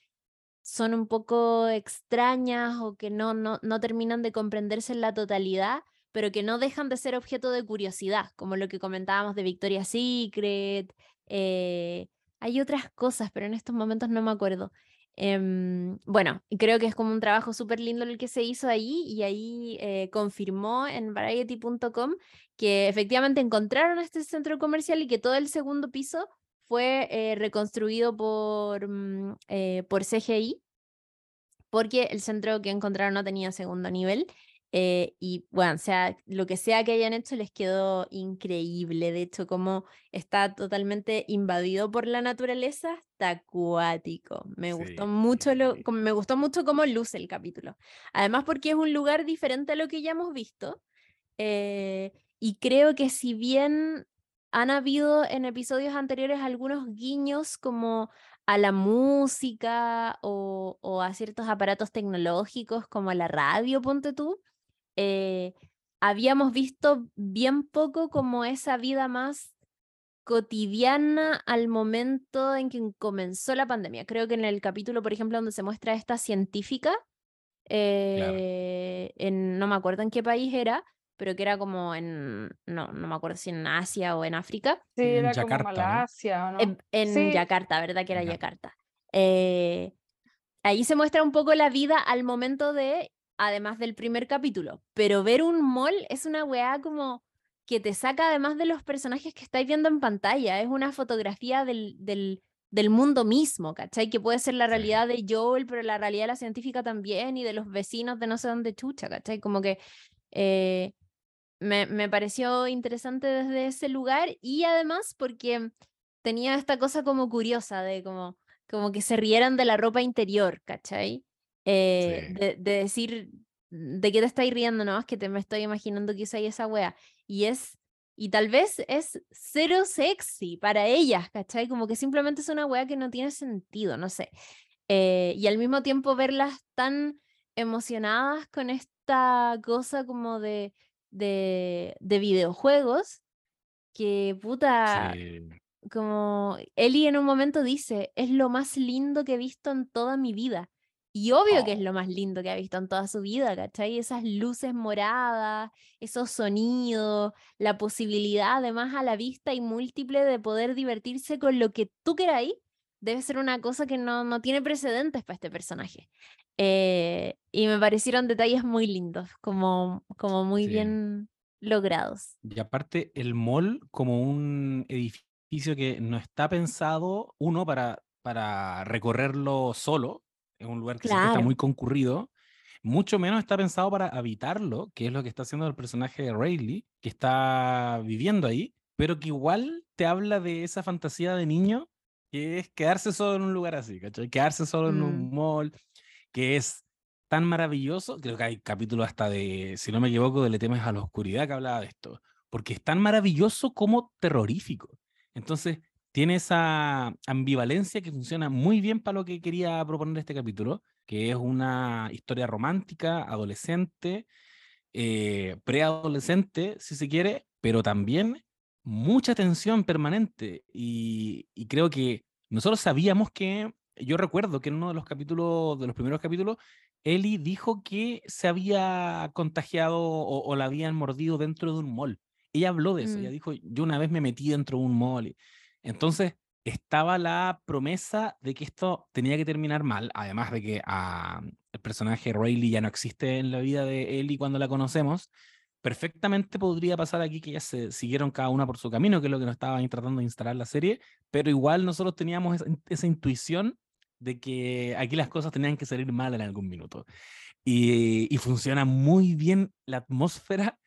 son un poco extrañas o que no, no, no terminan de comprenderse en la totalidad, pero que no dejan de ser objeto de curiosidad, como lo que comentábamos de Victoria's Secret. eh, hay otras cosas, pero en estos momentos no me acuerdo. Em, bueno, creo que es como un trabajo súper lindo el que se hizo ahí y ahí eh, confirmó en variety.com que efectivamente encontraron este centro comercial y que todo el segundo piso fue eh, reconstruido por, mm, eh, por CGI porque el centro que encontraron no tenía segundo nivel. eh, y bueno, sea lo que sea que hayan hecho les quedó increíble. De hecho, como está totalmente invadido por la naturaleza, está acuático. Me gustó mucho lo, sí. como- me gustó mucho cómo luce el capítulo. Además, porque es un lugar diferente a lo que ya hemos visto. eh, y creo que si bien han habido en episodios anteriores algunos guiños como a la música o, o a ciertos aparatos tecnológicos como a la radio, ponte tú, eh, habíamos visto bien poco como esa vida más cotidiana al momento en que comenzó la pandemia. Creo que en el capítulo, por ejemplo, donde se muestra esta científica, eh, en, no me acuerdo en qué país era, pero que era como en, no, no me acuerdo si en Asia o en África, Sí, En era Yakarta, como ¿no? Malasia, ¿o no? en, en Sí. Yakarta, ¿verdad? Que era Ya. Yakarta. Eh, ahí se muestra un poco la vida al momento de, además del primer capítulo, pero ver un mall es una weá como que te saca además de los personajes que estáis viendo en pantalla, es una fotografía del, del, del mundo mismo, ¿cachai? Que puede ser la realidad de Joel, pero la realidad de la científica también y de los vecinos de no sé dónde chucha, ¿cachai? Como que eh, me, me pareció interesante desde ese lugar y además porque tenía esta cosa como curiosa de como, como que se rieran de la ropa interior, ¿cachai? Eh, Sí. de, de decir, ¿de qué te estáis riendo? No, es que te me estoy imaginando que usáis esa wea. Y es, y tal vez es cero sexy para ellas, ¿cachai? Como que simplemente es una wea que no tiene sentido, no sé. Eh, y al mismo tiempo verlas tan emocionadas con esta cosa como de, de, de videojuegos, que puta, Sí. como Ellie en un momento dice, es lo más lindo que he visto en toda mi vida. Y obvio que es Oh. lo más lindo que ha visto en toda su vida, ¿cachai? Esas luces moradas, esos sonidos, la posibilidad además a la vista y múltiple de poder divertirse con lo que tú queráis, debe ser una cosa que no, no tiene precedentes para este personaje. Eh, y me parecieron detalles muy lindos, como, como muy Sí. bien logrados. Y aparte, el mall como un edificio que no está pensado, uno, para, para recorrerlo solo, es un lugar que siempre está Claro. muy concurrido, mucho menos está pensado para habitarlo, que es lo que está haciendo el personaje de Rayleigh, que está viviendo ahí, pero que igual te habla de esa fantasía de niño, que es quedarse solo en un lugar así, ¿cachai? Quedarse solo en Mm. un mall, que es tan maravilloso, creo que hay capítulos hasta de, si no me equivoco, de Le temes a la oscuridad que hablaba de esto, porque es tan maravilloso como terrorífico. Entonces, tiene esa ambivalencia que funciona muy bien para lo que quería proponer este capítulo, que es una historia romántica, adolescente, eh, preadolescente, si se quiere, pero también mucha tensión permanente. Y, y creo que nosotros sabíamos que, yo recuerdo que en uno de los capítulos, de los primeros capítulos, Ellie dijo que se había contagiado o, o la habían mordido dentro de un mall. Ella habló de eso, ella Mm. dijo, yo una vez me metí dentro de un mall. y- Entonces, estaba la promesa de que esto tenía que terminar mal, además de que ah, el personaje Rayleigh ya no existe en la vida de Ellie cuando la conocemos. Perfectamente podría pasar aquí que ellas se siguieron cada una por su camino, que es lo que nos estaba tratando de instalar la serie, pero igual nosotros teníamos esa, in- esa intuición de que aquí las cosas tenían que salir mal en algún minuto. Y, y funciona muy bien la atmósfera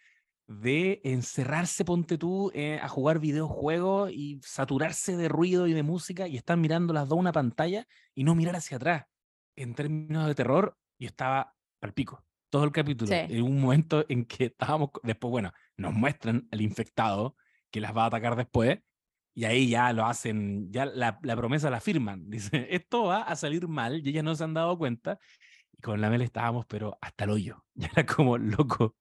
de encerrarse, ponte tú, eh, a jugar videojuegos y saturarse de ruido y de música y estar mirando las dos una pantalla y no mirar hacia atrás. En términos de terror, yo estaba al pico. Todo el capítulo. Sí. En un momento en que estábamos, después, bueno, nos muestran al infectado que las va a atacar después y ahí ya lo hacen, ya la, la promesa la firman. Dice, esto va a salir mal y ellas no se han dado cuenta. Y con la Mel estábamos, pero hasta el hoyo. Ya era como, loco,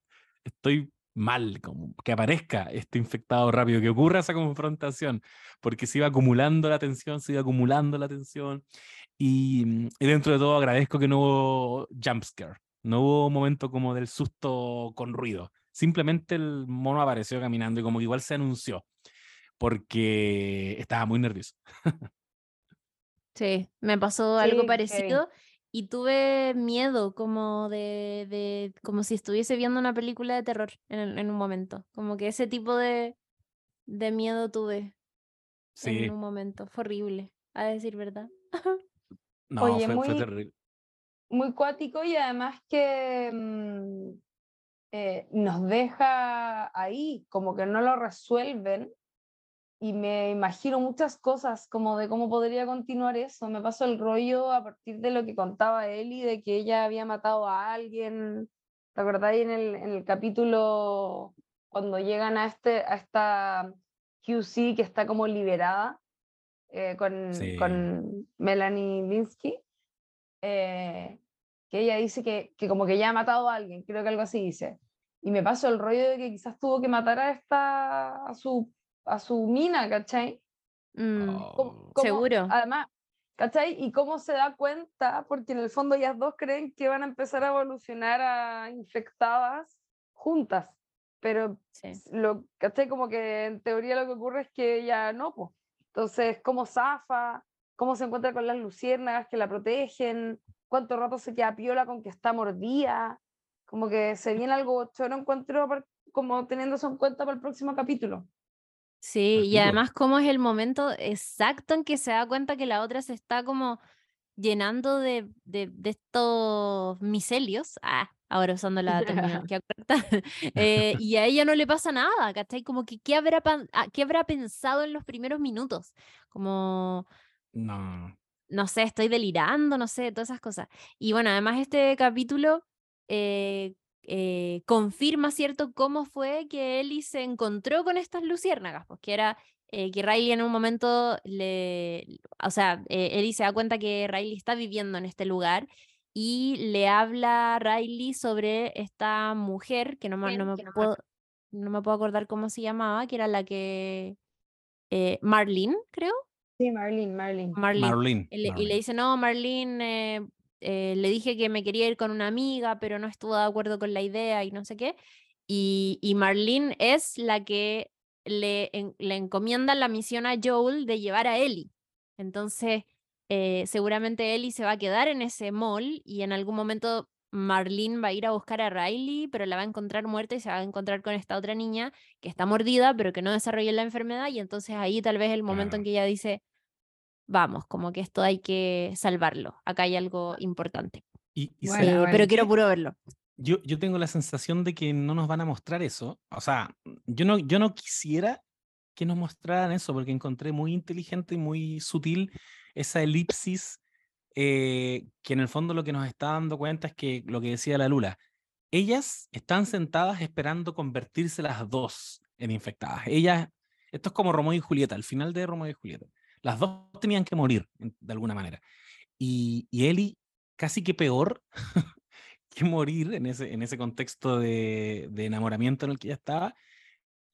estoy mal, como que aparezca este infectado rápido, que ocurra esa confrontación, porque se iba acumulando la tensión, se iba acumulando la tensión. Y, y dentro de todo agradezco que no hubo jumpscare, no hubo momento como del susto con ruido. Simplemente el mono apareció caminando y como que igual se anunció, porque estaba muy nervioso. Sí, me pasó algo Sí, parecido y tuve miedo como de, de, como si estuviese viendo una película de terror en, un momento. Como que ese tipo de, de miedo tuve Sí, en un momento. Fue horrible, a decir verdad. no, Oye, fue, fue muy- terrible. Muy cuático y además que mm, eh, nos deja ahí, como que no lo resuelven. Y me imagino muchas cosas como de cómo podría continuar eso. Me pasó el rollo a partir de lo que contaba Eli, de que ella había matado a alguien. ¿Te acordáis en el, en el capítulo cuando llegan a, este, a esta QC que está como liberada eh, con, Sí. con Melanie Linsky? Eh, que ella dice que, que como que ya ha matado a alguien, creo que algo así dice. Y me pasó el rollo de que quizás tuvo que matar a esta, a su, a su mina, ¿cachai? Mm, Cómo- cómo- Seguro. Además, ¿cachai? Y cómo se da cuenta, porque en el fondo ellas dos creen que van a empezar a evolucionar a infectadas juntas, pero sí. lo, ¿cachai? Como que en teoría lo que ocurre es que ella no, pues. Entonces, ¿cómo zafa? ¿Cómo se encuentra con las luciérnagas que la protegen? ¿Cuánto rato se queda piola con que está mordida? Como que se viene algo choro encuentro par- como teniendo eso en cuenta para el próximo capítulo. Sí, y pico. además cómo es el momento exacto en que se da cuenta que la otra se está como llenando de, de, de estos micelios, ah, ahora usando la terminología correcta, eh, y a ella no le pasa nada, ¿cachai? Como que ¿qué habrá, pan- ah, qué habrá pensado en los primeros minutos? Como, No. no sé, estoy delirando, no sé, todas esas cosas. Y bueno, además este capítulo eh, eh, confirma, ¿cierto?, cómo fue que Ellie se encontró con estas luciérnagas, pues que era eh, que Riley en un momento le, o sea, eh, Ellie se da cuenta que Riley está viviendo en este lugar y le habla a Riley sobre esta mujer, que no, me- no me puedo, no me puedo acordar cómo se llamaba, que era la que... eh, Marlene, creo. Sí, Marlene, Marlene. Marlene. Marlene. Y le, y le Marlene. dice, no, Marlene, eh, eh, le dije que me quería ir con una amiga, pero no estuvo de acuerdo con la idea y no sé qué. Y, y Marlene es la que le, en- le encomienda la misión a Joel de llevar a Ellie. Entonces, eh, seguramente Ellie se va a quedar en ese mall y en algún momento Marlene va a ir a buscar a Riley, pero la va a encontrar muerta y se va a encontrar con esta otra niña que está mordida, pero que no desarrolló la enfermedad. Y entonces ahí tal vez el momento en Claro. que ella dice, vamos, como que esto hay que salvarlo. Acá hay algo importante. Y, y Bueno, Eh, ¿sabes pero bueno. quiero puro verlo. Yo, yo tengo la sensación de que no nos van a mostrar eso. O sea, yo no, yo no quisiera que nos mostraran eso porque encontré muy inteligente y muy sutil esa elipsis eh, que en el fondo lo que nos está dando cuenta es que lo que decía la Lula, ellas están sentadas esperando convertirse las dos en infectadas. Ellas, esto es como Romeo y Julieta, al final de Romeo y Julieta. Las dos tenían que morir de alguna manera. Y, y Ellie, casi que peor que morir en ese, en ese contexto de, de enamoramiento en el que ella estaba,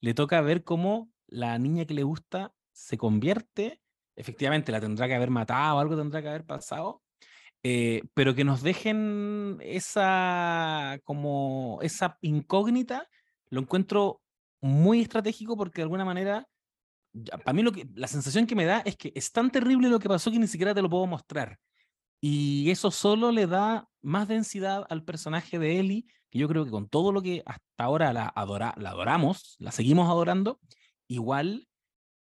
le toca ver cómo la niña que le gusta se convierte, efectivamente la tendrá que haber matado, algo tendrá que haber pasado, eh, pero que nos dejen esa como esa incógnita, lo encuentro muy estratégico porque de alguna manera, para mí lo que, la sensación que me da es que es tan terrible lo que pasó que ni siquiera te lo puedo mostrar. Y eso solo le da más densidad al personaje de Ellie, que yo creo que con todo lo que hasta ahora la, adora, la adoramos, la seguimos adorando, igual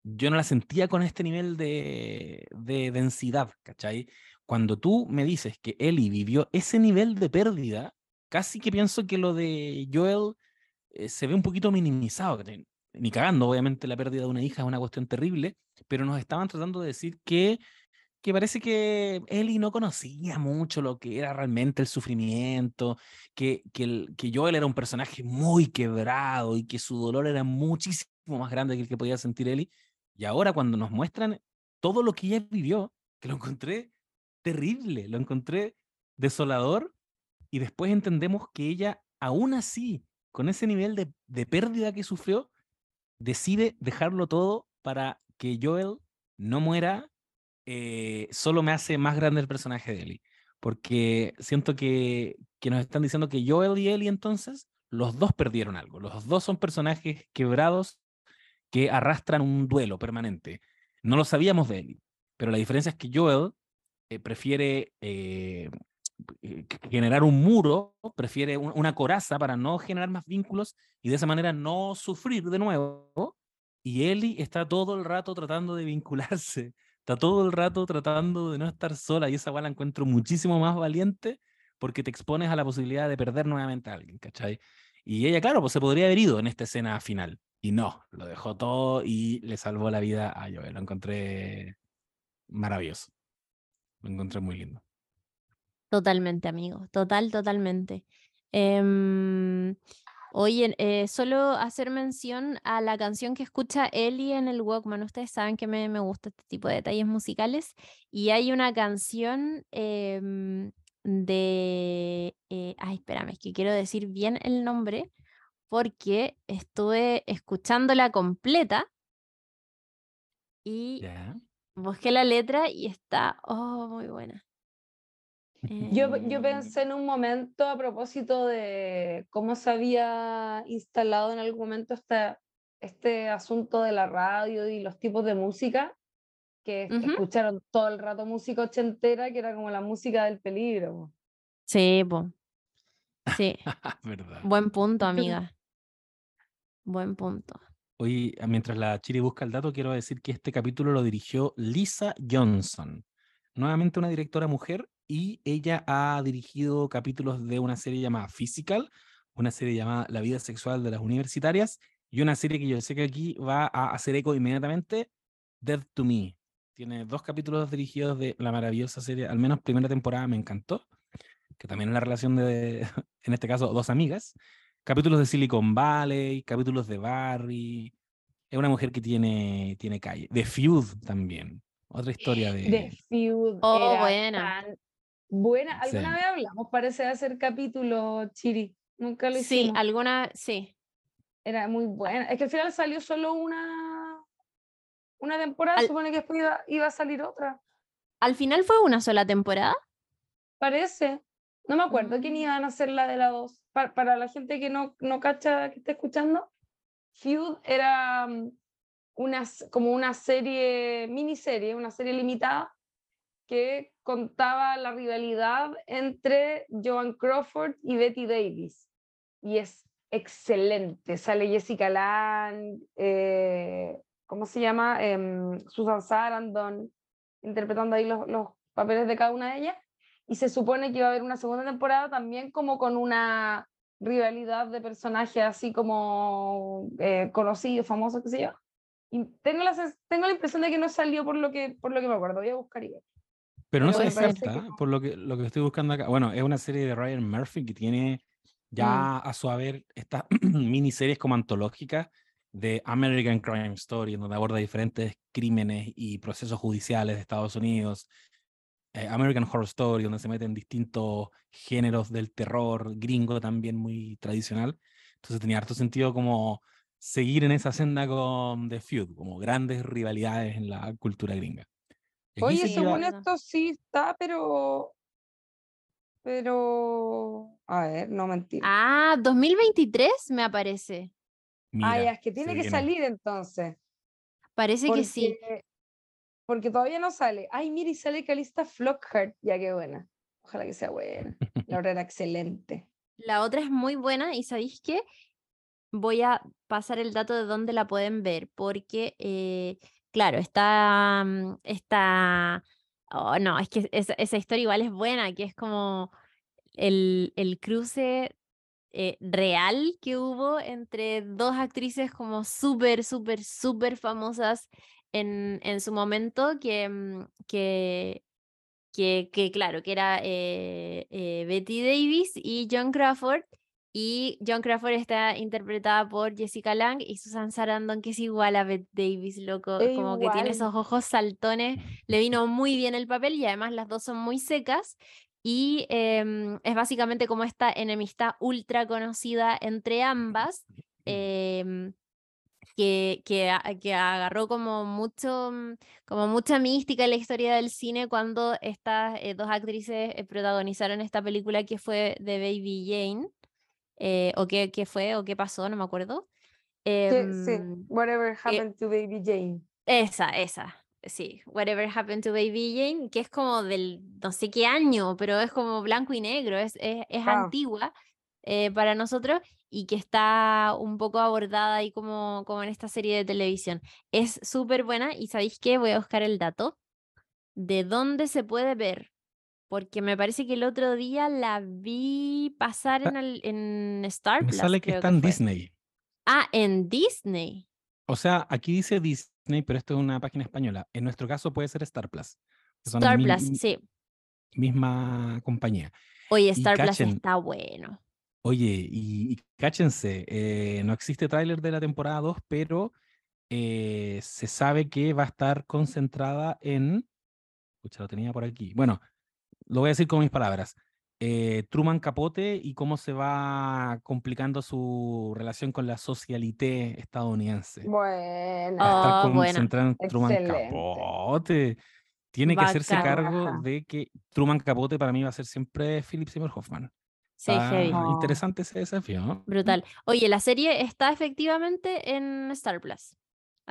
yo no la sentía con este nivel de, de densidad, ¿cachai? Cuando tú me dices que Ellie vivió ese nivel de pérdida, casi que pienso que lo de Joel eh, se ve un poquito minimizado. ¿cachai? Ni cagando, obviamente la pérdida de una hija es una cuestión terrible, pero nos estaban tratando de decir que que parece que Ellie no conocía mucho lo que era realmente el sufrimiento, que, que, el- que Joel era un personaje muy quebrado y que su dolor era muchísimo más grande que el que podía sentir Ellie. Y ahora cuando nos muestran todo lo que ella vivió, que lo encontré terrible, lo encontré desolador, y después entendemos que ella aún así con ese nivel de, de pérdida que sufrió, decide dejarlo todo para que Joel no muera, eh, solo me hace más grande el personaje de Ellie. Porque siento que, que nos están diciendo que Joel y Ellie entonces, los dos perdieron algo. Los dos son personajes quebrados que arrastran un duelo permanente. No lo sabíamos de Ellie, pero la diferencia es que Joel eh, prefiere eh, generar un muro, prefiere una coraza para no generar más vínculos y de esa manera no sufrir de nuevo. Y Ellie está todo el rato tratando de vincularse, está todo el rato tratando de no estar sola y esa la encuentro muchísimo más valiente porque te expones a la posibilidad de perder nuevamente a alguien, ¿cachai? Y ella, claro, pues se podría haber ido en esta escena final. Y no, lo dejó todo y le salvó la vida a Joel. Lo encontré maravilloso. Lo encontré muy lindo. Totalmente, amigo. Total, totalmente. Em, oye, eh, solo hacer mención a la canción que escucha Ellie en el Walkman. Ustedes saben que me, me gusta este tipo de detalles musicales. Y hay una canción em, de... Eh, ay, espérame, es que quiero decir bien el nombre porque estuve escuchándola completa y busqué la letra y está, oh, muy buena. Yo, yo Eh, pensé en un momento a propósito de cómo se había instalado en algún momento esta, este asunto de la radio y los tipos de música, que escucharon todo el rato música ochentera, que era como la música del peligro. po. Sí, po. Sí, buen punto, amiga. Buen punto. Hoy, mientras la Chiri busca el dato, quiero decir que este capítulo lo dirigió Lisa Johnson, nuevamente una directora mujer, y ella ha dirigido capítulos de una serie llamada Physical, una serie llamada La vida sexual de las universitarias, y una serie que yo sé que aquí va a hacer eco inmediatamente, Dead to Me. Tiene dos capítulos dirigidos de la maravillosa serie, al menos primera temporada me encantó, que también es la relación de, en este caso, dos amigas. Capítulos de Silicon Valley, capítulos de Barry. Es una mujer que tiene, tiene calle. De Feud también. Otra historia de. The Feud Oh, era buena. tan buena. ¿Alguna Sí. vez hablamos? Parece de hacer capítulo, Chiri. Nunca lo Sí, hicimos. alguna, sí. Era muy buena. Es que al final salió solo una, una temporada, Al- supone que después iba, iba a salir otra. Al final fue una sola temporada. Parece. No me acuerdo quién Mm. iban a hacer la de la dos. Pa- para la gente que no, no cacha, que está escuchando, Feud era mm, una, como una serie, miniserie, una serie limitada que contaba la rivalidad entre Joan Crawford y Betty Davis. Y es excelente. Sale Jessica Lange, eh, ¿cómo se llama? Em, Susan Sarandon, interpretando ahí los, los papeles de cada una de ellas. Y se supone que va a haber una segunda temporada también como con una rivalidad de personajes así como eh, conocidos, famosos, qué sé yo. Tengo la, tengo la impresión de que no salió por lo que, por lo que me acuerdo. Voy a buscar y ver. Pero no se descarta, que por lo que, lo que estoy buscando acá. Bueno, es una serie de Ryan Murphy que tiene ya a su haber estas miniseries como antológicas de American Crime Story, en donde aborda diferentes crímenes y procesos judiciales de Estados Unidos. eh, American Horror Story, donde se meten distintos géneros del terror gringo también muy tradicional. Entonces tenía harto sentido como seguir en esa senda con The Feud, como grandes rivalidades en la cultura gringa. Oye, según esto sí está, pero. Pero. A ver, no mentira. Ah, 2023 me aparece. Ah, mira, ya, es que tiene que viene. salir entonces. Parece que sí. Porque, todavía no sale. Ay, mira, y sale Calista Flockhart. Ya, qué buena. Ojalá que sea buena. La obra era excelente. La otra es muy buena y ¿sabéis qué? Voy a pasar el dato de dónde la pueden ver, porque, eh, claro, está, mm, está, oh, no, es que esa, historia igual es buena, que es como el, el cruce eh, real que hubo entre dos actrices como súper, súper, súper famosas en, en su momento, que, mm, que, que, que, claro, que era eh, eh, Betty Davis y John Crawford. Y John Crawford está interpretada por Jessica Lange y Susan Sarandon, que es igual a Bette Davis, loco. Es Como que tiene igual. esos ojos saltones. Le vino muy bien el papel y además las dos son muy secas. Y em, es básicamente como esta enemistad ultra conocida entre ambas, em, que, que, que agarró como, mucho, mm, como mucha mística en la historia del cine cuando estas eh, dos actrices eh, protagonizaron esta película que fue de Baby Jane, eh, o qué, qué fue, o qué pasó, no me acuerdo. Que- sí, Em, whatever happened to Baby Jane. esa, esa. Sí, Whatever Happened to Baby Jane, que es como del no sé qué año, pero es como blanco y negro, es, es, es Wow. antigua eh, para nosotros y que está un poco abordada ahí como, como en esta serie de televisión. Es súper buena y ¿sabéis qué? Voy a buscar el dato de dónde se puede ver, porque me parece que el otro día la vi pasar en, el, en Star Me Plus, sale que está en. Disney. Ah, en Disney. O sea, aquí dice Disney, pero esto es una página española. En nuestro caso puede ser Star Plus. Star Plus, mi- sí. Misma compañía. Oye, Star Plus está bueno. Oye, y, y cáchense, eh, no existe tráiler de la temporada 2, pero eh, se sabe que va a estar concentrada en... Escucha, lo tenía por aquí. Bueno, lo voy a decir con mis palabras. eh, Truman Capote y cómo se va complicando su relación con la socialité estadounidense. Buena. estar Oh, buena. concentrada en Truman Excelente. Capote. Tiene que hacerse cargo de que Truman Capote para mí va a ser siempre Philip Seymour Hoffman. Sí, interesante ese desafío. ¿no? Brutal. Oye, la serie está efectivamente en Star Plus.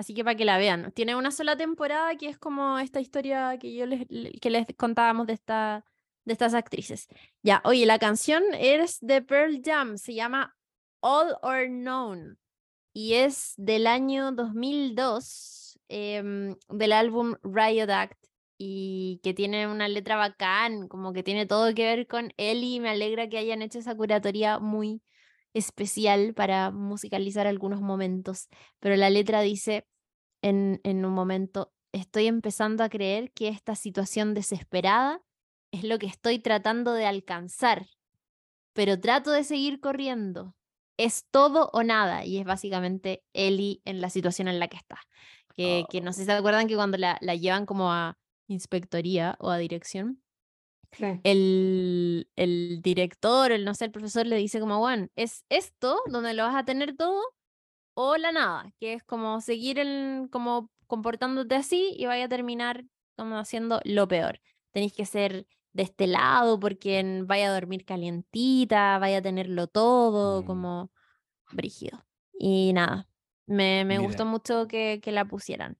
Así que para que la vean. Tiene una sola temporada que es como esta historia que yo les, le- que les contábamos de, esta, de estas actrices. Ya, oye, la canción es de Pearl Jam, se llama All or None y es del año 2002, em, del álbum Riot Act y que tiene una letra bacán, como que tiene todo que ver con Ellie. Me alegra que hayan hecho esa curatoría muy especial para musicalizar algunos momentos, pero la letra dice en, en un momento, estoy empezando a creer que esta situación desesperada es lo que estoy tratando de alcanzar, pero trato de seguir corriendo. Es todo o nada, y es básicamente Ellie en la situación en la que está. Que, que no sé si se acuerdan que cuando la, la llevan como a inspectoría o a dirección, Sí. el, el director, el no sé, el profesor le dice como, bueno, es esto donde lo vas a tener todo o la nada, que es como seguir el, como comportándote así y vaya a terminar como haciendo lo peor. Tenéis que ser de este lado porque vaya a dormir calientita, vaya a tenerlo todo Mm. como brígido. Y nada, me, me gustó mucho que, que la pusieran.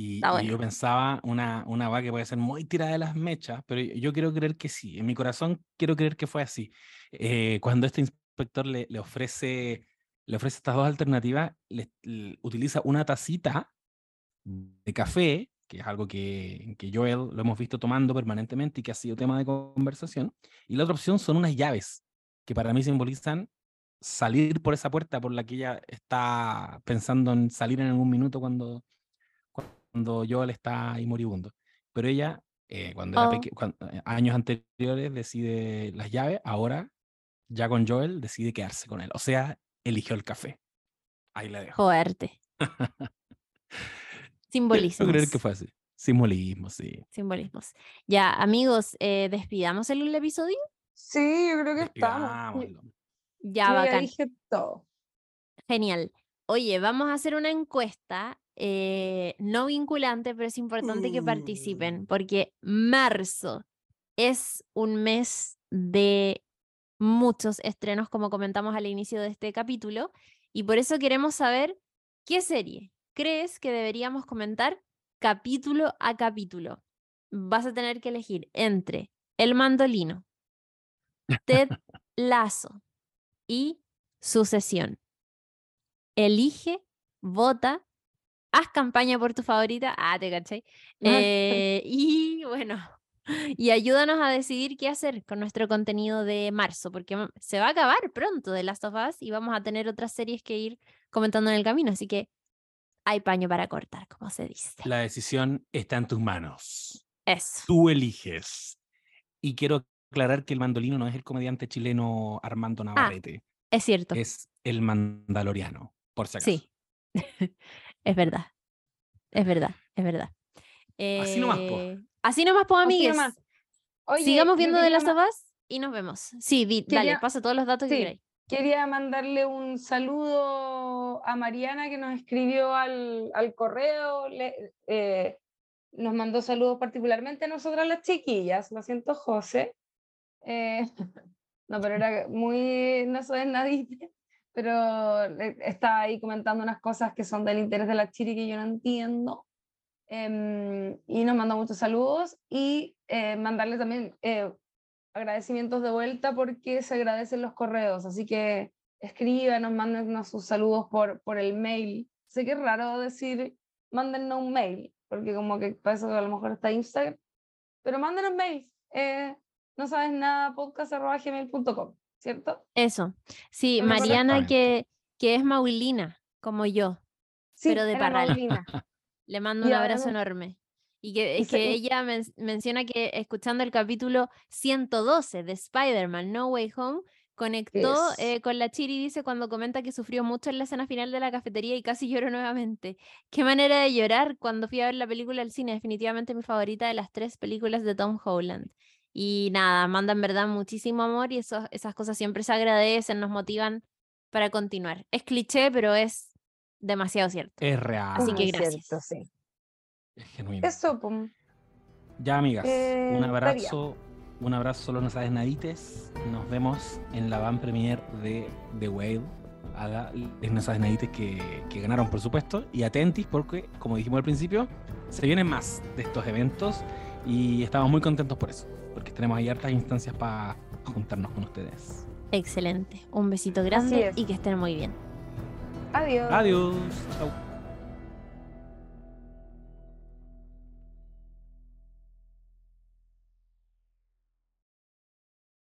Y, y yo pensaba una, una va que puede ser muy tirada de las mechas, pero yo- yo quiero creer que sí. En mi corazón quiero creer que fue así. Eh, cuando este inspector le, le ofrece, le ofrece estas dos alternativas, le- le utiliza una tacita de café, que es algo que, que Joel lo hemos visto tomando permanentemente y que ha sido tema de conversación. Y la otra opción son unas llaves, que para mí simbolizan salir por esa puerta por la que ella está pensando en salir en algún minuto cuando, cuando Joel está ahí moribundo. Pero ella, eh, cuando era Oh. peque- cuan- eh, años anteriores, decide las llaves, ahora, ya con Joel, decide quedarse con él. O sea, eligió el café. Ahí la dejo. Fuerte. Simbolismo. Quiero creer que fue así. Simbolismo, sí. Simbolismos. Ya, amigos, eh, despidamos el episodio. Sí, yo creo que estamos. Ya, ya bacán. dije todo. Genial. Oye, vamos a hacer una encuesta eh, no vinculante, pero es importante que participen porque marzo es un mes de muchos estrenos, como comentamos al inicio de este capítulo, y por eso queremos saber qué serie crees que deberíamos comentar capítulo a capítulo. Vas a tener que elegir entre El Mandolino, Ted Lazo y Sucesión. Elige, vota, haz campaña por tu favorita. Ah, te caché. Eh, y bueno, y ayúdanos a decidir qué hacer con nuestro contenido de marzo, porque se va a acabar pronto de Last of Us y vamos a tener otras series que ir comentando en el camino, así que hay paño para cortar, como se dice. La decisión está en tus manos. Eso. Tú eliges. Y quiero aclarar que el mandolino no es el comediante chileno Armando Navarrete, Es cierto. es el mandaloriano, por si acaso. Sí. es verdad. Es verdad, es verdad. Así nomás, po. Eh, Así nomás, Así amigues. nomás. Oye, Sigamos viendo de las sofás y nos vemos. Sí, di- dale, pasa todos los datos que sí. queráis. Quería mandarle un saludo a Mariana que nos escribió al, al correo. le- eh, nos mandó saludos particularmente a nosotras las chiquillas. Lo siento, José. Eh, no, pero era muy, no soy nadie, pero le- estaba ahí comentando unas cosas que son del interés de la chiri que yo no entiendo. Em, y nos mandó muchos saludos y eh, mandarle también eh, agradecimientos de vuelta porque se agradecen los correos, así que escríbanos, mándennos sus saludos por, por el mail. Sé que es raro decir mándennos un mail, porque como que para eso a lo mejor está Instagram, pero mándenos mail. Eh, no sabes nada, podcast.gmail.com, ¿cierto? Eso. Sí, No Mariana que, que es Maulina, como yo. Sí, Pero de Parral. Le mando un abrazo no- enorme. Y que, y que ella men- menciona que escuchando el capítulo 112 de Spider-Man No Way Home, conectó eh, con la Chiri, dice, cuando comenta que sufrió mucho en la escena final de la cafetería y casi lloró nuevamente. Qué manera de llorar cuando fui a ver la película al cine, definitivamente mi favorita de las tres películas de Tom Holland. Y nada, manda en verdad muchísimo amor y eso, esas cosas siempre se agradecen, nos motivan para continuar. Es cliché, pero es demasiado cierto. Es real. Así Es que gracias. cierto, sí. Es genuino. Eso, pum. Ya, amigas, Eh, un estaría. abrazo. Un abrazo, solo no sabes nadites. Nos vemos en la van premier de The Whale. A la- les no sabes nadites que, que ganaron, por supuesto. Y atentis, porque, como dijimos al principio, se vienen más de estos eventos. Y estamos muy contentos por eso. Porque tenemos ahí hartas instancias para juntarnos con ustedes. Excelente. Un besito grande y que estén muy bien. Adiós. Adiós. Chau.